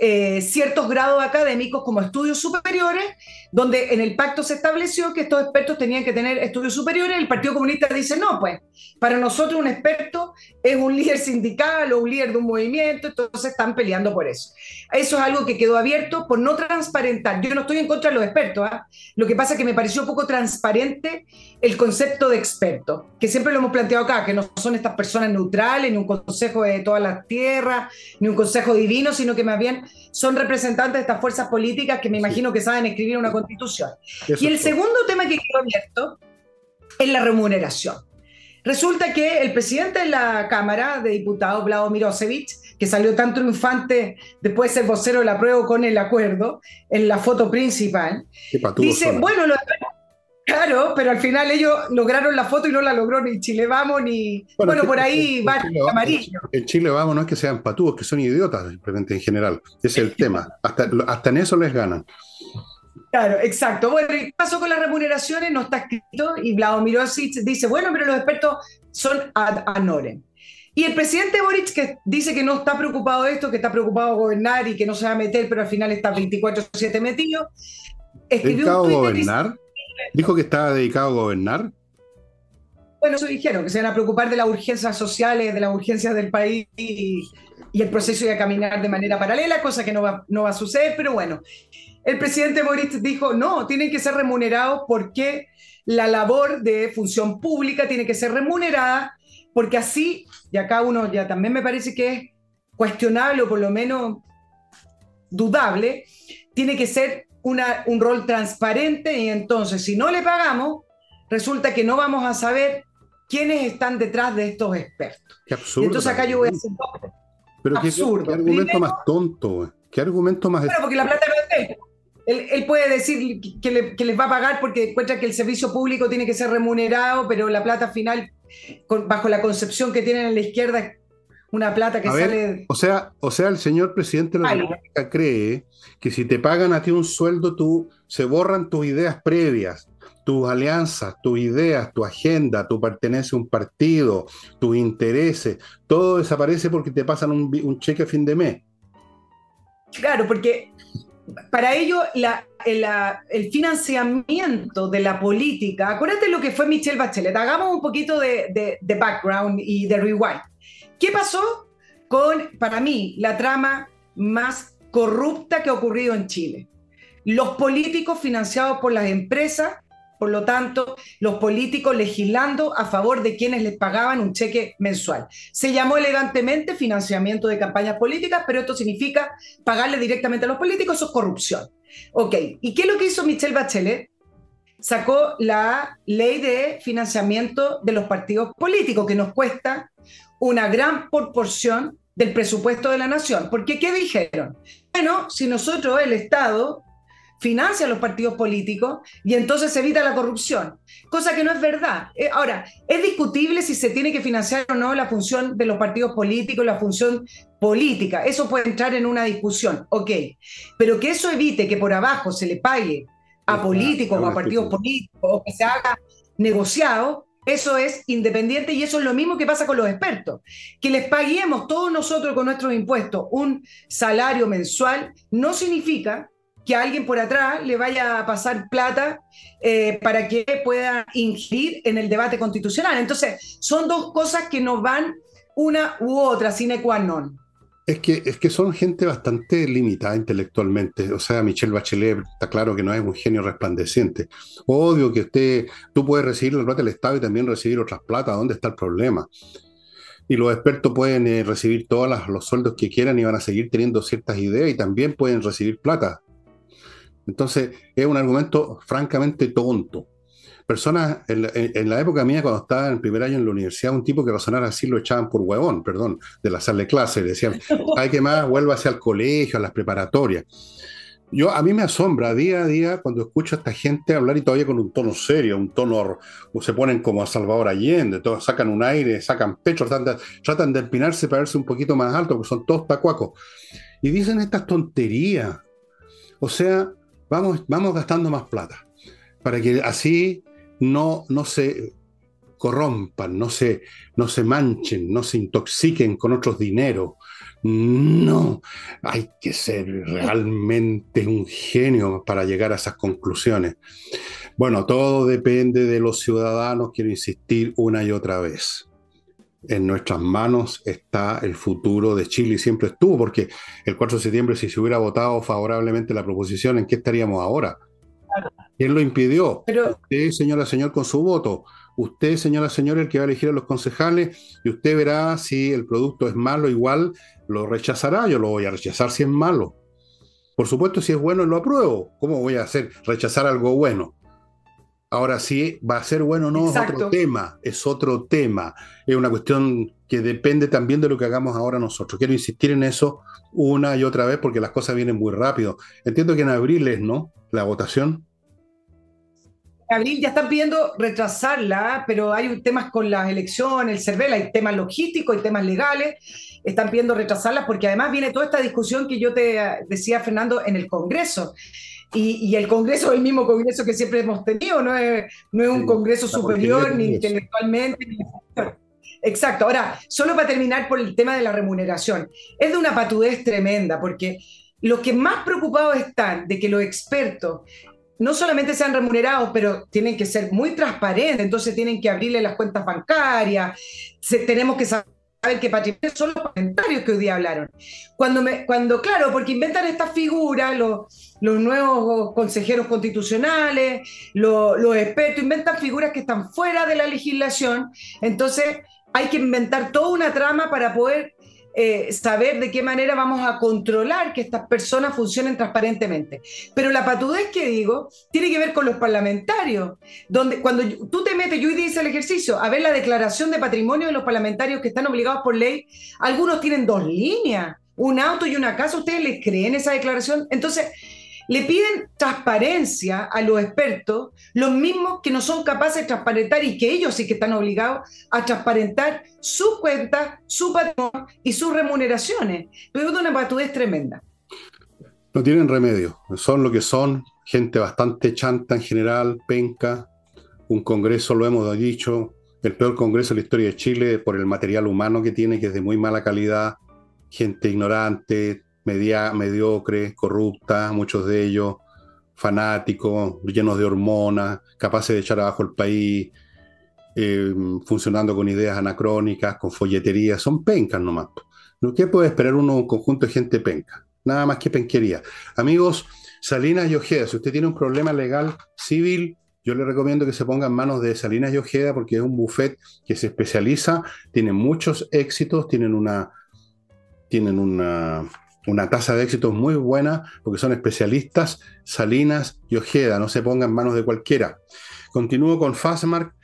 eh, ciertos grados académicos como estudios superiores, donde en el pacto se estableció que estos expertos tenían que tener estudios superiores. El Partido Comunista dice, no, pues para nosotros un experto es un líder sindical o un líder de un movimiento, entonces están peleando por eso. Eso es algo que quedó abierto por no transparentar. Yo no estoy en contra de los expertos, ¿ah? lo que pasa es que me pareció poco transparente el concepto de experto, que siempre lo hemos planteado acá, que no son estas personas neutrales, ni un consejo de todas las tierras, ni un consejo divino, sino que más bien son representantes de estas fuerzas políticas que me imagino que saben escribir una constitución. y el segundo tema que quiero abierto es la remuneración. Resulta que el presidente de la Cámara de Diputados, Vlado Mirosevich, que salió tan triunfante después de ser vocero del apruebo con el acuerdo, en la foto principal, dice, bueno, lo, Claro, pero al final ellos lograron la foto y no la logró ni Chile Vamos ni. Bueno, por ahí va el amarillo. En Chile Vamos no es que sean patúos, que son idiotas simplemente en general. Ese es el tema. Hasta, hasta en eso les ganan. Claro, exacto. Bueno, ¿qué pasó con las remuneraciones? No está escrito y Vladimir dice, bueno, pero los expertos son ad honorem. Y el presidente Boric, que dice que no está preocupado de esto, que está preocupado de gobernar y que no se va a meter, pero al final está 24-7 metido, escribió un gobernar? ¿Dijo que estaba dedicado a gobernar? Bueno, eso dijeron, que se van a preocupar de las urgencias sociales, de las urgencias del país y, el proceso de caminar de manera paralela, cosa que no va, no va a suceder, pero bueno. El presidente Boris dijo, no, tienen que ser remunerados porque la labor de función pública tiene que ser remunerada, porque así, y acá uno ya también me parece que es cuestionable o por lo menos dudable, tiene que ser un rol transparente y entonces si no le pagamos, resulta que no vamos a saber quiénes están detrás de estos expertos. Qué absurdo. Entonces acá yo voy a decir, Pero absurdo. ¿qué, argumento más tonto? ¿Qué argumento más... Bueno, porque la plata no es de él. él. puede decir que, que, les va a pagar porque encuentra que el servicio público tiene que ser remunerado, pero la plata final, bajo la concepción que tienen en la izquierda, una plata que sale. O sea, o sea, el señor presidente de la República cree que si te pagan a ti un sueldo, tú se borran tus ideas previas, tus alianzas, tus ideas, tu agenda, tu pertenencia a un partido, tus intereses, todo desaparece porque te pasan un, cheque a fin de mes. Claro, porque para ello el financiamiento de la política, acuérdate lo que fue Michelle Bachelet, hagamos un poquito de, de background y de rewind. ¿Qué pasó con, para mí, la trama más corrupta que ha ocurrido en Chile? Los políticos financiados por las empresas, por lo tanto, los políticos legislando a favor de quienes les pagaban un cheque mensual. Se llamó elegantemente financiamiento de campañas políticas, pero esto significa pagarle directamente a los políticos, eso es corrupción. Ok, ¿y qué es lo que hizo Michelle Bachelet? Sacó la ley de financiamiento de los partidos políticos, que nos cuesta una gran proporción del presupuesto de la nación. Porque, ¿qué dijeron? Bueno, si nosotros, el Estado, financia a los partidos políticos y entonces se evita la corrupción, cosa que no es verdad. Eh, ahora, es discutible si se tiene que financiar o no la función de los partidos políticos, la función política. Eso puede entrar en una discusión, ok. Pero que eso evite que por abajo se le pague a políticos o a partidos políticos o que se haga negociado, eso es independiente y eso es lo mismo que pasa con los expertos. Que les paguemos todos nosotros con nuestros impuestos un salario mensual no significa que a alguien por atrás le vaya a pasar plata eh, para que pueda ingerir en el debate constitucional. Entonces, son dos cosas que no van una u otra, sine qua non. Es que, es que son gente bastante limitada intelectualmente. O sea, Michelle Bachelet está claro que no es un genio resplandeciente. Obvio que usted, tú puedes recibir la plata del Estado y también recibir otras plata. ¿Dónde está el problema? Y los expertos pueden eh, recibir todos los sueldos que quieran y van a seguir teniendo ciertas ideas y también pueden recibir plata. Entonces, es un argumento francamente tonto personas, en la, época mía, cuando estaba en el primer año en la universidad, un tipo que razonara así lo echaban por huevón, perdón, de la sala de clase, le decían, hay que más, vuélvase al colegio, a las preparatorias. Yo, a mí me asombra día a día cuando escucho a esta gente hablar y todavía con un tono serio, un tono, o se ponen como a Salvador Allende, todos sacan un aire, sacan pecho, tratan de, tratan de empinarse para verse un poquito más alto, porque son todos tacuacos. Y dicen estas tonterías. O sea, vamos, vamos gastando más plata, para que así no, no se corrompan, no se, no se manchen, no se intoxiquen con otros dineros. No, hay que ser realmente un genio para llegar a esas conclusiones. Bueno, todo depende de los ciudadanos, quiero insistir una y otra vez. En nuestras manos está el futuro de Chile y siempre estuvo, porque el 4 de septiembre, si se hubiera votado favorablemente la proposición, ¿en qué estaríamos ahora? ¿Quién lo impidió? Pero... Usted, señora, señor, con su voto. Usted, señora, señor, el que va a elegir a los concejales, y usted verá si el producto es malo, igual lo rechazará. Yo lo voy a rechazar si es malo. Por supuesto, si es bueno, lo apruebo. ¿Cómo voy a hacer rechazar algo bueno? Ahora sí, va a ser bueno o no es otro tema, es otro tema. Es una cuestión que depende también de lo que hagamos ahora nosotros. Quiero insistir en eso una y otra vez porque las cosas vienen muy rápido. Entiendo que en abril es, ¿no? La votación abril ya están pidiendo retrasarla, pero hay temas con las elecciones, el CERVEL, hay temas logísticos, hay temas legales, están pidiendo retrasarla porque además viene toda esta discusión que yo te decía, Fernando, en el Congreso. Y, el Congreso es el mismo Congreso que siempre hemos tenido, no es, no es un Congreso superior ni intelectualmente. Ni... Exacto. Ahora, solo para terminar por el tema de la remuneración, es de una patudez tremenda porque los que más preocupados están de que los expertos no solamente sean remunerados, pero tienen que ser muy transparentes, entonces tienen que abrirle las cuentas bancarias, tenemos que saber que patrimonio son los comentarios que hoy día hablaron. Cuando, me, cuando claro, porque inventan estas figuras, los, nuevos consejeros constitucionales, los expertos, inventan figuras que están fuera de la legislación, entonces hay que inventar toda una trama para poder eh, saber de qué manera vamos a controlar que estas personas funcionen transparentemente. Pero la patudez que digo tiene que ver con los parlamentarios, donde cuando tú te metes, yo hice el ejercicio, a ver la declaración de patrimonio de los parlamentarios que están obligados por ley, algunos tienen dos líneas, un auto y una casa, ¿ustedes les creen esa declaración? Entonces, le piden transparencia a los expertos, los mismos que no son capaces de transparentar y que ellos sí que están obligados a transparentar sus cuentas, su patrimonio y sus remuneraciones. Pero es una patudez tremenda. No tienen remedio, son lo que son, gente bastante chanta en general, penca, un congreso, lo hemos dicho, el peor congreso de la historia de Chile por el material humano que tiene, que es de muy mala calidad, gente ignorante, media, mediocre, corrupta, muchos de ellos fanáticos, llenos de hormonas, capaces de echar abajo el país, eh, funcionando con ideas anacrónicas, con folletería, son pencas nomás. ¿Qué puede esperar uno un conjunto de gente penca? Nada más que penquería. Amigos, Salinas y Ojeda, si usted tiene un problema legal civil, yo le recomiendo que se ponga en manos de Salinas y Ojeda porque es un buffet que se especializa, tiene muchos éxitos, tienen una, tienen una, una tasa de éxito muy buena porque son especialistas, Salinas y Ojeda, no se pongan en manos de cualquiera. Continúo con Fastmark,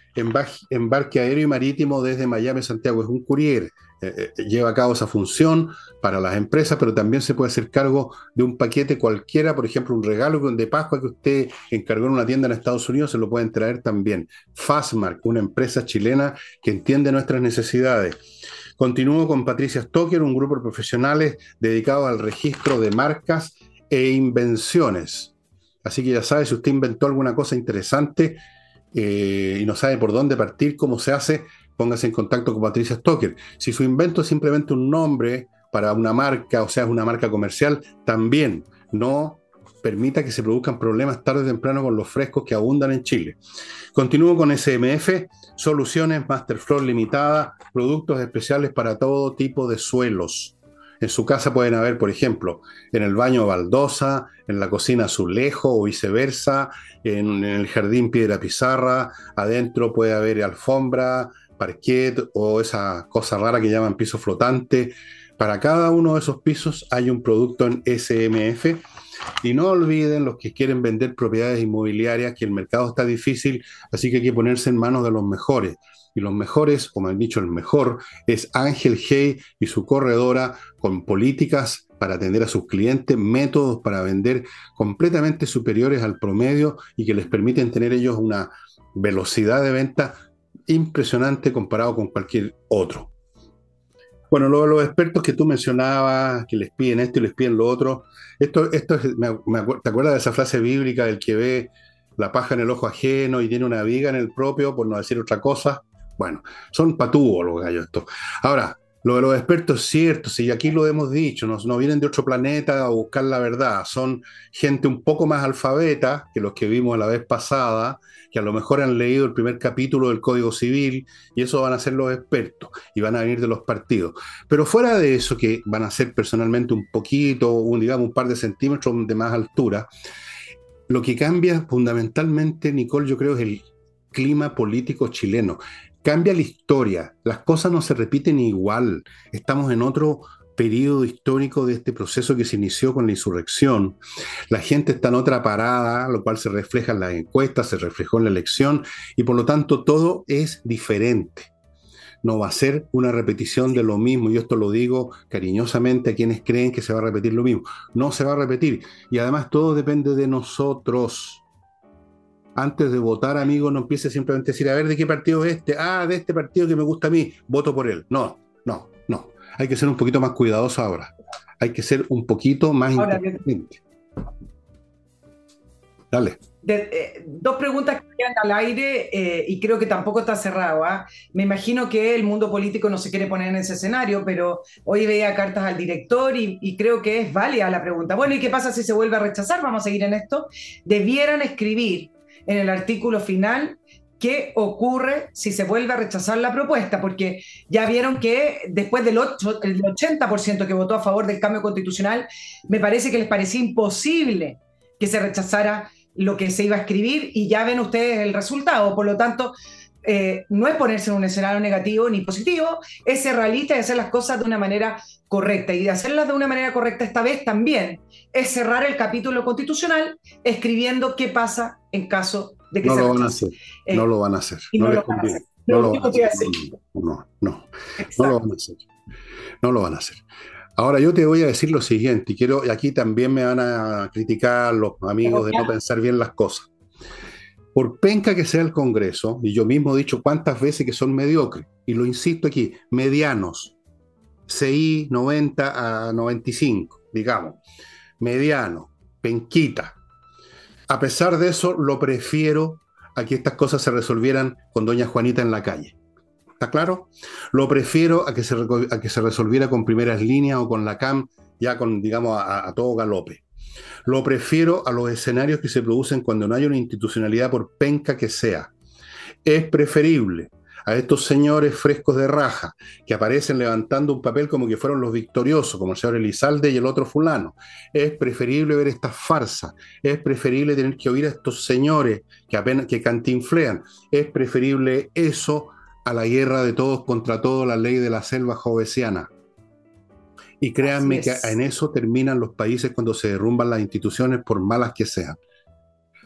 embarque aéreo y marítimo desde Miami Santiago, es un courier, eh, eh, lleva a cabo esa función para las empresas, pero también se puede hacer cargo de un paquete cualquiera, por ejemplo, un regalo de Pascua que usted encargó en una tienda en Estados Unidos, se lo pueden traer también. Fastmark, una empresa chilena que entiende nuestras necesidades. Continúo con Patricia Stoker, un grupo de profesionales dedicado al registro de marcas e invenciones. Así que ya sabe, si usted inventó alguna cosa interesante eh, y no sabe por dónde partir, cómo se hace, póngase en contacto con Patricia Stoker. Si su invento es simplemente un nombre para una marca, o sea, es una marca comercial, también no permita que se produzcan problemas tarde o temprano con los frescos que abundan en Chile. Continúo con SMF, soluciones Masterfloor limitada, productos especiales para todo tipo de suelos. En su casa pueden haber, por ejemplo, en el baño baldosa, en la cocina azulejo o viceversa, en, el jardín piedra pizarra, adentro puede haber alfombra, parquet o esa cosa rara que llaman piso flotante. Para cada uno de esos pisos hay un producto en SMF y no olviden los que quieren vender propiedades inmobiliarias que el mercado está difícil, así que hay que ponerse en manos de los mejores. Y los mejores, como han dicho el mejor, es Ángel Hey y su corredora con políticas para atender a sus clientes, métodos para vender completamente superiores al promedio y que les permiten tener ellos una velocidad de venta impresionante comparado con cualquier otro. Bueno, luego los expertos que tú mencionabas, que les piden esto y les piden lo otro, esto, esto es, me, ¿te acuerdas de esa frase bíblica del que ve la paja en el ojo ajeno y tiene una viga en el propio, por no decir otra cosa? Bueno, son patúos los gallos estos. Ahora, lo de los expertos es cierto, si aquí lo hemos dicho, no, no, vienen de otro planeta a buscar la verdad, son gente un poco más alfabeta que los que vimos la vez pasada, que a lo mejor han leído el primer capítulo del Código Civil y eso van a ser los expertos y van a venir de los partidos. Pero fuera de eso, que van a ser personalmente un poquito, un, digamos un par de centímetros de más altura, lo que cambia fundamentalmente, Nicole, yo creo, es el clima político chileno cambia la historia, las cosas no se repiten igual, estamos en otro periodo histórico de este proceso que se inició con la insurrección. La gente está en otra parada, lo cual se refleja en las encuestas, se reflejó en la elección, y por lo tanto todo es diferente. No va a ser una repetición de lo mismo, y esto lo digo cariñosamente a quienes creen que se va a repetir lo mismo. No se va a repetir, y además todo depende de nosotros antes de votar, amigo, no empiece simplemente a decir, a ver, ¿de qué partido es este? Ah, de este partido que me gusta a mí, voto por él. No, no, no. Hay que ser un poquito más cuidadoso ahora. Hay que ser un poquito más inteligente. Dale. Eh, dos preguntas que quedan al aire eh, y creo que tampoco está cerrado. ¿ah? Me imagino que el mundo político no se quiere poner en ese escenario, pero hoy veía cartas al director y, y, creo que es válida la pregunta. Bueno, ¿y qué pasa si se vuelve a rechazar? Vamos a seguir en esto. Debieran escribir en el artículo final qué ocurre si se vuelve a rechazar la propuesta, porque ya vieron que después del 8, el 80% que votó a favor del cambio constitucional, me parece que les parecía imposible que se rechazara lo que se iba a escribir y ya ven ustedes el resultado. Por lo tanto, eh, no es ponerse en un escenario negativo ni positivo, es ser realista y hacer las cosas de una manera correcta. Y de hacerlas de una manera correcta esta vez también es cerrar el capítulo constitucional escribiendo qué pasa en caso de que no se lo van a hacer. no lo van a hacer. No, lo van a hacer. No, lo van a hacer. No, no, no lo van a hacer. No lo van a hacer. Ahora yo te voy a decir lo siguiente, y quiero, y aquí también me van a criticar los amigos de no pensar bien las cosas por penca que sea el Congreso, y yo mismo he dicho cuántas veces que son mediocres, y lo insisto aquí, medianos, CI 90 a 95, digamos, mediano, penquita. A pesar de eso, lo prefiero a que estas cosas se resolvieran con doña Juanita en la calle. ¿Está claro? Lo prefiero a que se, a que se resolviera con primeras líneas o con la CAM, ya con, digamos, a todo galope. Lo prefiero a los escenarios que se producen cuando no hay una institucionalidad por penca que sea. Es preferible a estos señores frescos de raja que aparecen levantando un papel como que fueron los victoriosos, como el señor Elizalde y el otro fulano. Es preferible ver estas farsas, es preferible tener que oír a estos señores que apenas que cantinflean, es preferible eso a la guerra de todos contra todos, la ley de la selva jovesiana. Y créanme que en eso terminan los países cuando se derrumban las instituciones, por malas que sean.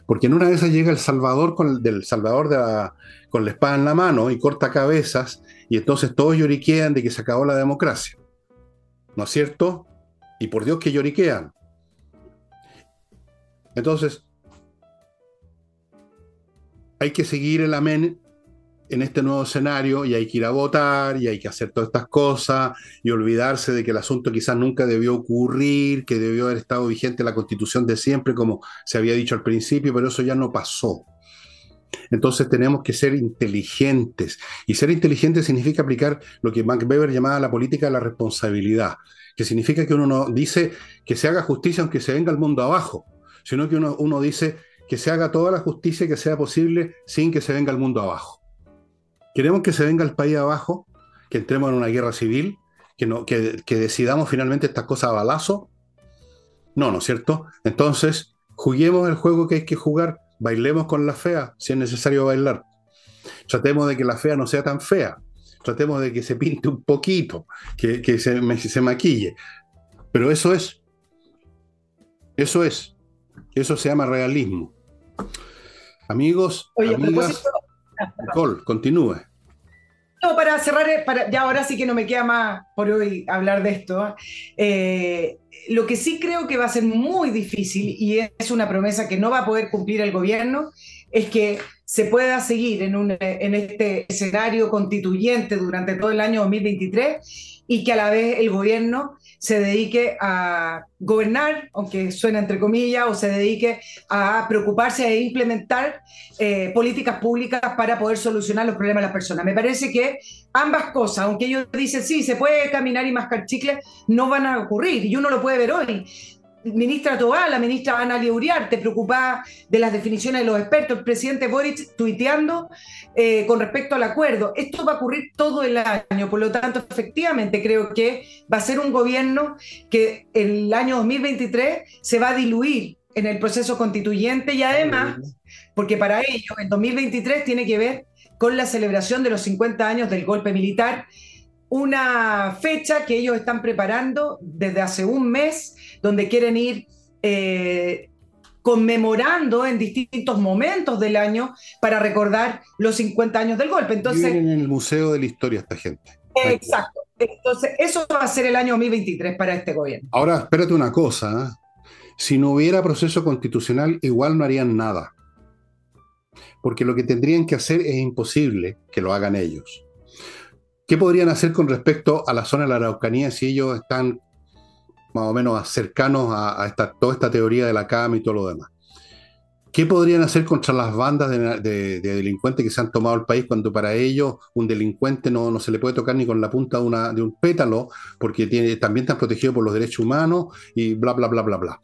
Porque en una de esas llega el Salvador con el, del Salvador con la espada en la mano y corta cabezas, y entonces todos lloriquean de que se acabó la democracia. ¿No es cierto? Y por Dios que lloriquean. Entonces, hay que seguir el amén en este nuevo escenario y hay que ir a votar y hay que hacer todas estas cosas y olvidarse de que el asunto quizás nunca debió ocurrir, que debió haber estado vigente la constitución de siempre, como se había dicho al principio, pero eso ya no pasó. Entonces tenemos que ser inteligentes. Y ser inteligente significa aplicar lo que Mac Weber llamaba la política de la responsabilidad, que significa que uno no dice que se haga justicia aunque se venga el mundo abajo, sino que uno, uno dice que se haga toda la justicia que sea posible sin que se venga el mundo abajo. ¿Queremos que se venga el país abajo? ¿Que entremos en una guerra civil? ¿Que, no, que, decidamos finalmente estas cosas a balazo? No, ¿no es cierto? Entonces, juguemos el juego que hay que jugar, bailemos con la fea, si es necesario bailar. Tratemos de que la fea no sea tan fea, tratemos de que se pinte un poquito, que, se, se maquille. Pero eso es, eso es, eso se llama realismo. Amigos, amigas, Nicole, continúe. No, para cerrar, eh, para, ya ahora sí que no me queda más por hoy hablar de esto. Eh, lo que sí creo que va a ser muy difícil y es una promesa que no va a poder cumplir el gobierno es que se pueda seguir en, este escenario constituyente durante todo el año 2023 y que a la vez el gobierno se dedique a gobernar, aunque suena entre comillas, o se dedique a preocuparse e implementar eh, políticas públicas para poder solucionar los problemas de las personas. Me parece que ambas cosas, aunque ellos dicen sí, se puede caminar y mascar chicles, no van a ocurrir y uno lo puede ver hoy ministra Tobá, la ministra Ana Uriarte, preocupada de las definiciones de los expertos, el presidente Boric tuiteando eh, con respecto al acuerdo. Esto va a ocurrir todo el año, por lo tanto, efectivamente creo que va a ser un gobierno que el año 2023 se va a diluir en el proceso constituyente y además, porque para ello el 2023 tiene que ver con la celebración de los 50 años del golpe militar una fecha que ellos están preparando desde hace un mes, donde quieren ir eh, conmemorando en distintos momentos del año para recordar los 50 años del golpe. Entonces, Viven en el Museo de la Historia esta gente. Exacto. Entonces, eso va a ser el año 2023 para este gobierno. Ahora, espérate una cosa. ¿eh? Si no hubiera proceso constitucional, igual no harían nada. Porque lo que tendrían que hacer es imposible que lo hagan ellos. ¿Qué podrían hacer con respecto a la zona de la Araucanía si ellos están más o menos cercanos a, toda esta teoría de la CAM y todo lo demás? ¿Qué podrían hacer contra las bandas de, delincuentes que se han tomado el país cuando para ellos un delincuente no, se le puede tocar ni con la punta de, un pétalo porque también están protegidos por los derechos humanos y bla, bla, bla, bla, bla?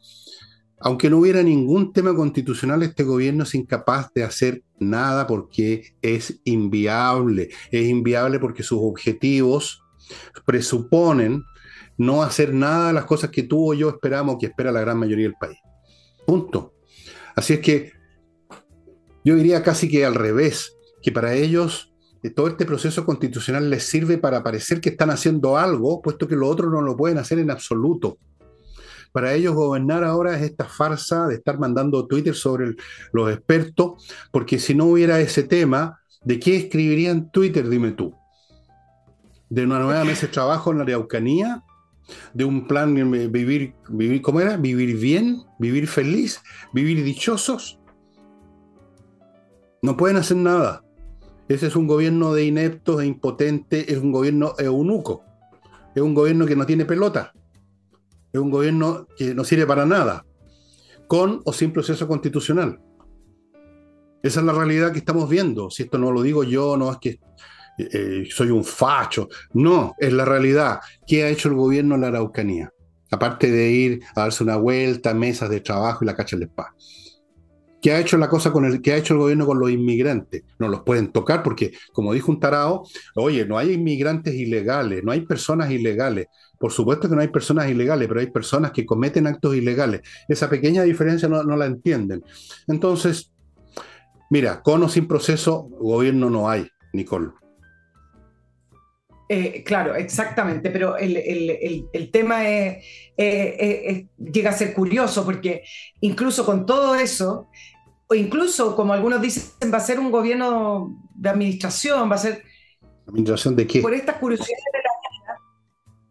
Aunque no hubiera ningún tema constitucional, este gobierno es incapaz de hacer nada porque es inviable. Es inviable porque sus objetivos presuponen no hacer nada de las cosas que tú o yo esperamos que espera la gran mayoría del país. Punto. Así es que yo diría casi que al revés, que para ellos eh, todo este proceso constitucional les sirve para parecer que están haciendo algo, puesto que los otros no lo pueden hacer en absoluto. Para ellos gobernar ahora es esta farsa de estar mandando Twitter sobre los expertos, porque si no hubiera ese tema, ¿de qué escribirían Twitter, dime tú? ¿De una nueva mesa de trabajo en la Araucanía? ¿De un plan de vivir, vivir, ¿cómo era? ¿Vivir bien? ¿Vivir feliz? ¿Vivir dichosos? No pueden hacer nada. Ese es un gobierno de ineptos e impotentes, es un gobierno eunuco, es un gobierno que no tiene pelota es un gobierno que no sirve para nada, con o sin proceso constitucional. Esa es la realidad que estamos viendo. Si esto no lo digo yo, no es que eh, soy un facho. No, es la realidad. ¿Qué ha hecho el gobierno en la Araucanía? Aparte de ir a darse una vuelta, mesas de trabajo y la cacha del spa. ¿Qué ha hecho la cosa con el, qué ha hecho el gobierno con los inmigrantes? No los pueden tocar porque, como dijo un tarao, oye, no hay inmigrantes ilegales, no hay personas ilegales. Por supuesto que no hay personas ilegales, pero hay personas que cometen actos ilegales. Esa pequeña diferencia no, la entienden. Entonces, mira, con o sin proceso, gobierno no hay, Nicole. Eh, claro, exactamente, pero el, tema llega a ser curioso porque incluso con todo eso, o incluso como algunos dicen, va a ser un gobierno de administración, va a ser... ¿Administración de qué? Por estas curiosidades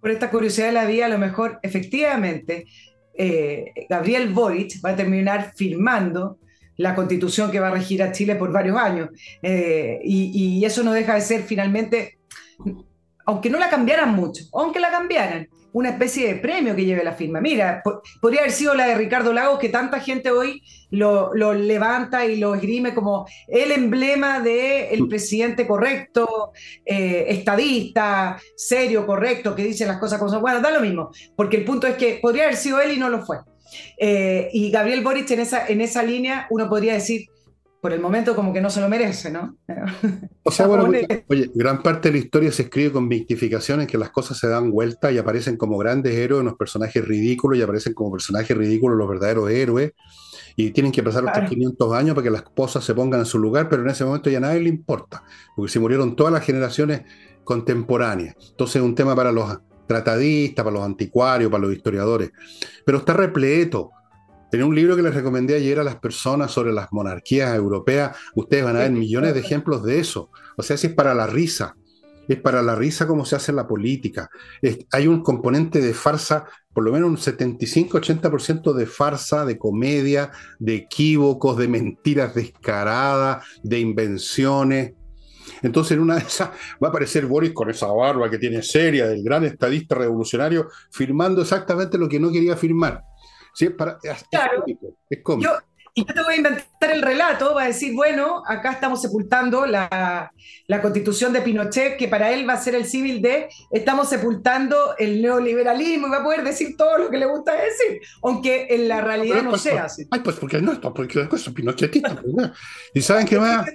por esta curiosidad de la vida, a lo mejor efectivamente eh, Gabriel Boric va a terminar firmando la constitución que va a regir a Chile por varios años. Eh, y, eso no deja de ser finalmente, aunque no la cambiaran mucho, aunque la cambiaran, una especie de premio que lleve la firma. Mira, podría haber sido la de Ricardo Lagos, que tanta gente hoy lo, levanta y lo esgrime como el emblema del el presidente correcto, eh, estadista, serio, correcto, que dice las cosas como son. Bueno, da lo mismo, porque el punto es que podría haber sido él y no lo fue. Eh, y Gabriel Boric en esa, en esa línea, uno podría decir, por el momento como que no se lo merece, ¿no? O sea, bueno, oye, gran parte de la historia se escribe con victificaciones, que las cosas se dan vuelta y aparecen como grandes héroes los personajes ridículos y aparecen como personajes ridículos los verdaderos héroes y tienen que pasar otros 500 años para que las cosas se pongan en su lugar, pero en ese momento ya a nadie le importa, porque se murieron todas las generaciones contemporáneas. Entonces es un tema para los tratadistas, para los anticuarios, para los historiadores, pero está repleto Tenía un libro que les recomendé ayer a las personas sobre las monarquías europeas. Ustedes van a ver millones de ejemplos de eso. O sea, si es para la risa. es para la risa como se hace en la política. hay un componente de farsa, por lo menos un 75-80% de farsa, de comedia, de equívocos, de mentiras descaradas, de invenciones. Entonces, en una de esas va a aparecer Boris con esa barba que tiene seria, del gran estadista revolucionario, firmando exactamente lo que no quería firmar. ¿Sí? Para, es, cómico, es cómico. Y yo te voy a inventar el relato, va a decir, bueno, acá estamos sepultando la, constitución de Pinochet, que para él va a ser el civil de, estamos sepultando el neoliberalismo y va a poder decir todo lo que le gusta decir, aunque en la realidad no sea así. Ay, pues porque no, porque es cosa pinochetista. Pues, ¿Y saben qué más?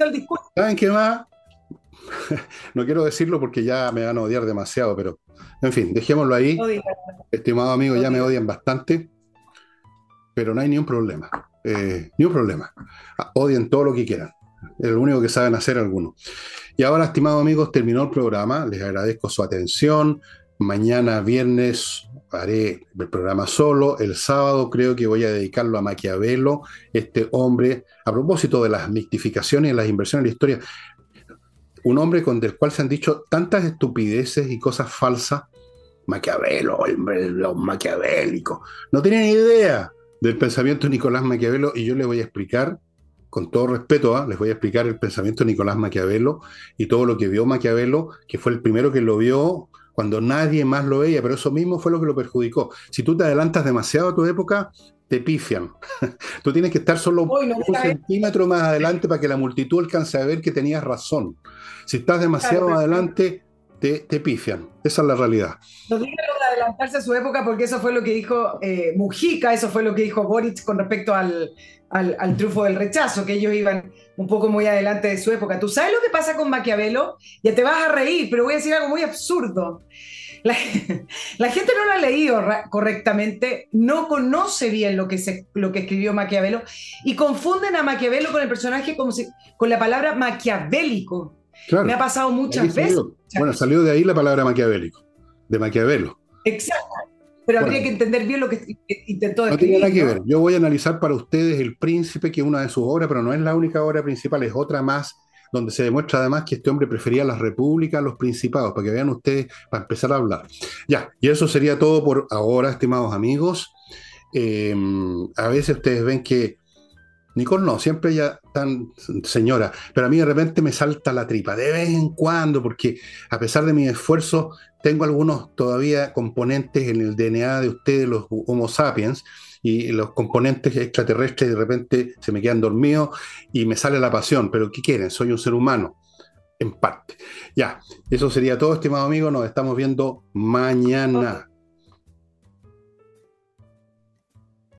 ¿Saben qué más? no quiero decirlo porque ya me van a odiar demasiado, pero en fin, dejémoslo ahí. Estimado amigo, ya me odian bastante, pero no hay ni un problema. Eh, ni un problema. Odien todo lo que quieran. Es lo único que saben hacer algunos. Y ahora, estimados amigos, terminó el programa. Les agradezco su atención. Mañana, viernes, haré el programa solo. El sábado creo que voy a dedicarlo a Maquiavelo, este hombre, a propósito de las mictificaciones y las inversiones en la historia. Un hombre con el cual se han dicho tantas estupideces y cosas falsas. Maquiavelo, los maquiavélicos. No tienen idea del pensamiento de Nicolás Maquiavelo y yo les voy a explicar, con todo respeto, ¿ah? les voy a explicar el pensamiento de Nicolás Maquiavelo y todo lo que vio Maquiavelo, que fue el primero que lo vio cuando nadie más lo veía, pero eso mismo fue lo que lo perjudicó. Si tú te adelantas demasiado a tu época, te pifian. tú tienes que estar solo un centímetro más adelante para que la multitud alcance a ver que tenías razón. Si estás demasiado adelante, te, te, pifian. Esa es la realidad. No adelantarse a su época porque eso fue lo que dijo eh, Mujica, eso fue lo que dijo Boric con respecto al, al, al, triunfo del rechazo, que ellos iban un poco muy adelante de su época. ¿Tú sabes lo que pasa con Maquiavelo? Ya te vas a reír, pero voy a decir algo muy absurdo. La, la, gente no lo ha leído correctamente, no conoce bien lo que, se, lo que escribió Maquiavelo y confunden a Maquiavelo con el personaje como si, con la palabra maquiavélico. Me ha pasado muchas veces. Bueno, salió de ahí la palabra maquiavélico, de Maquiavelo. Exacto. Pero habría que entender bien lo que intentó decir. No tiene nada que ver. Yo voy a analizar para ustedes El Príncipe, que es una de sus obras, pero no es la única obra principal, es otra más, donde se demuestra además que este hombre prefería las repúblicas a los principados, para que vean ustedes, para empezar a hablar. Ya, y eso sería todo por ahora, estimados amigos. Eh, a veces ustedes ven que Nicole no, siempre ella tan señora, pero a mí de repente me salta la tripa, de vez en cuando, porque a pesar de mi esfuerzo, tengo algunos todavía componentes en el DNA de ustedes, los Homo sapiens, y los componentes extraterrestres de repente se me quedan dormidos y me sale la pasión, pero ¿qué quieren? Soy un ser humano, en parte. Ya, eso sería todo, estimado amigo, nos estamos viendo mañana.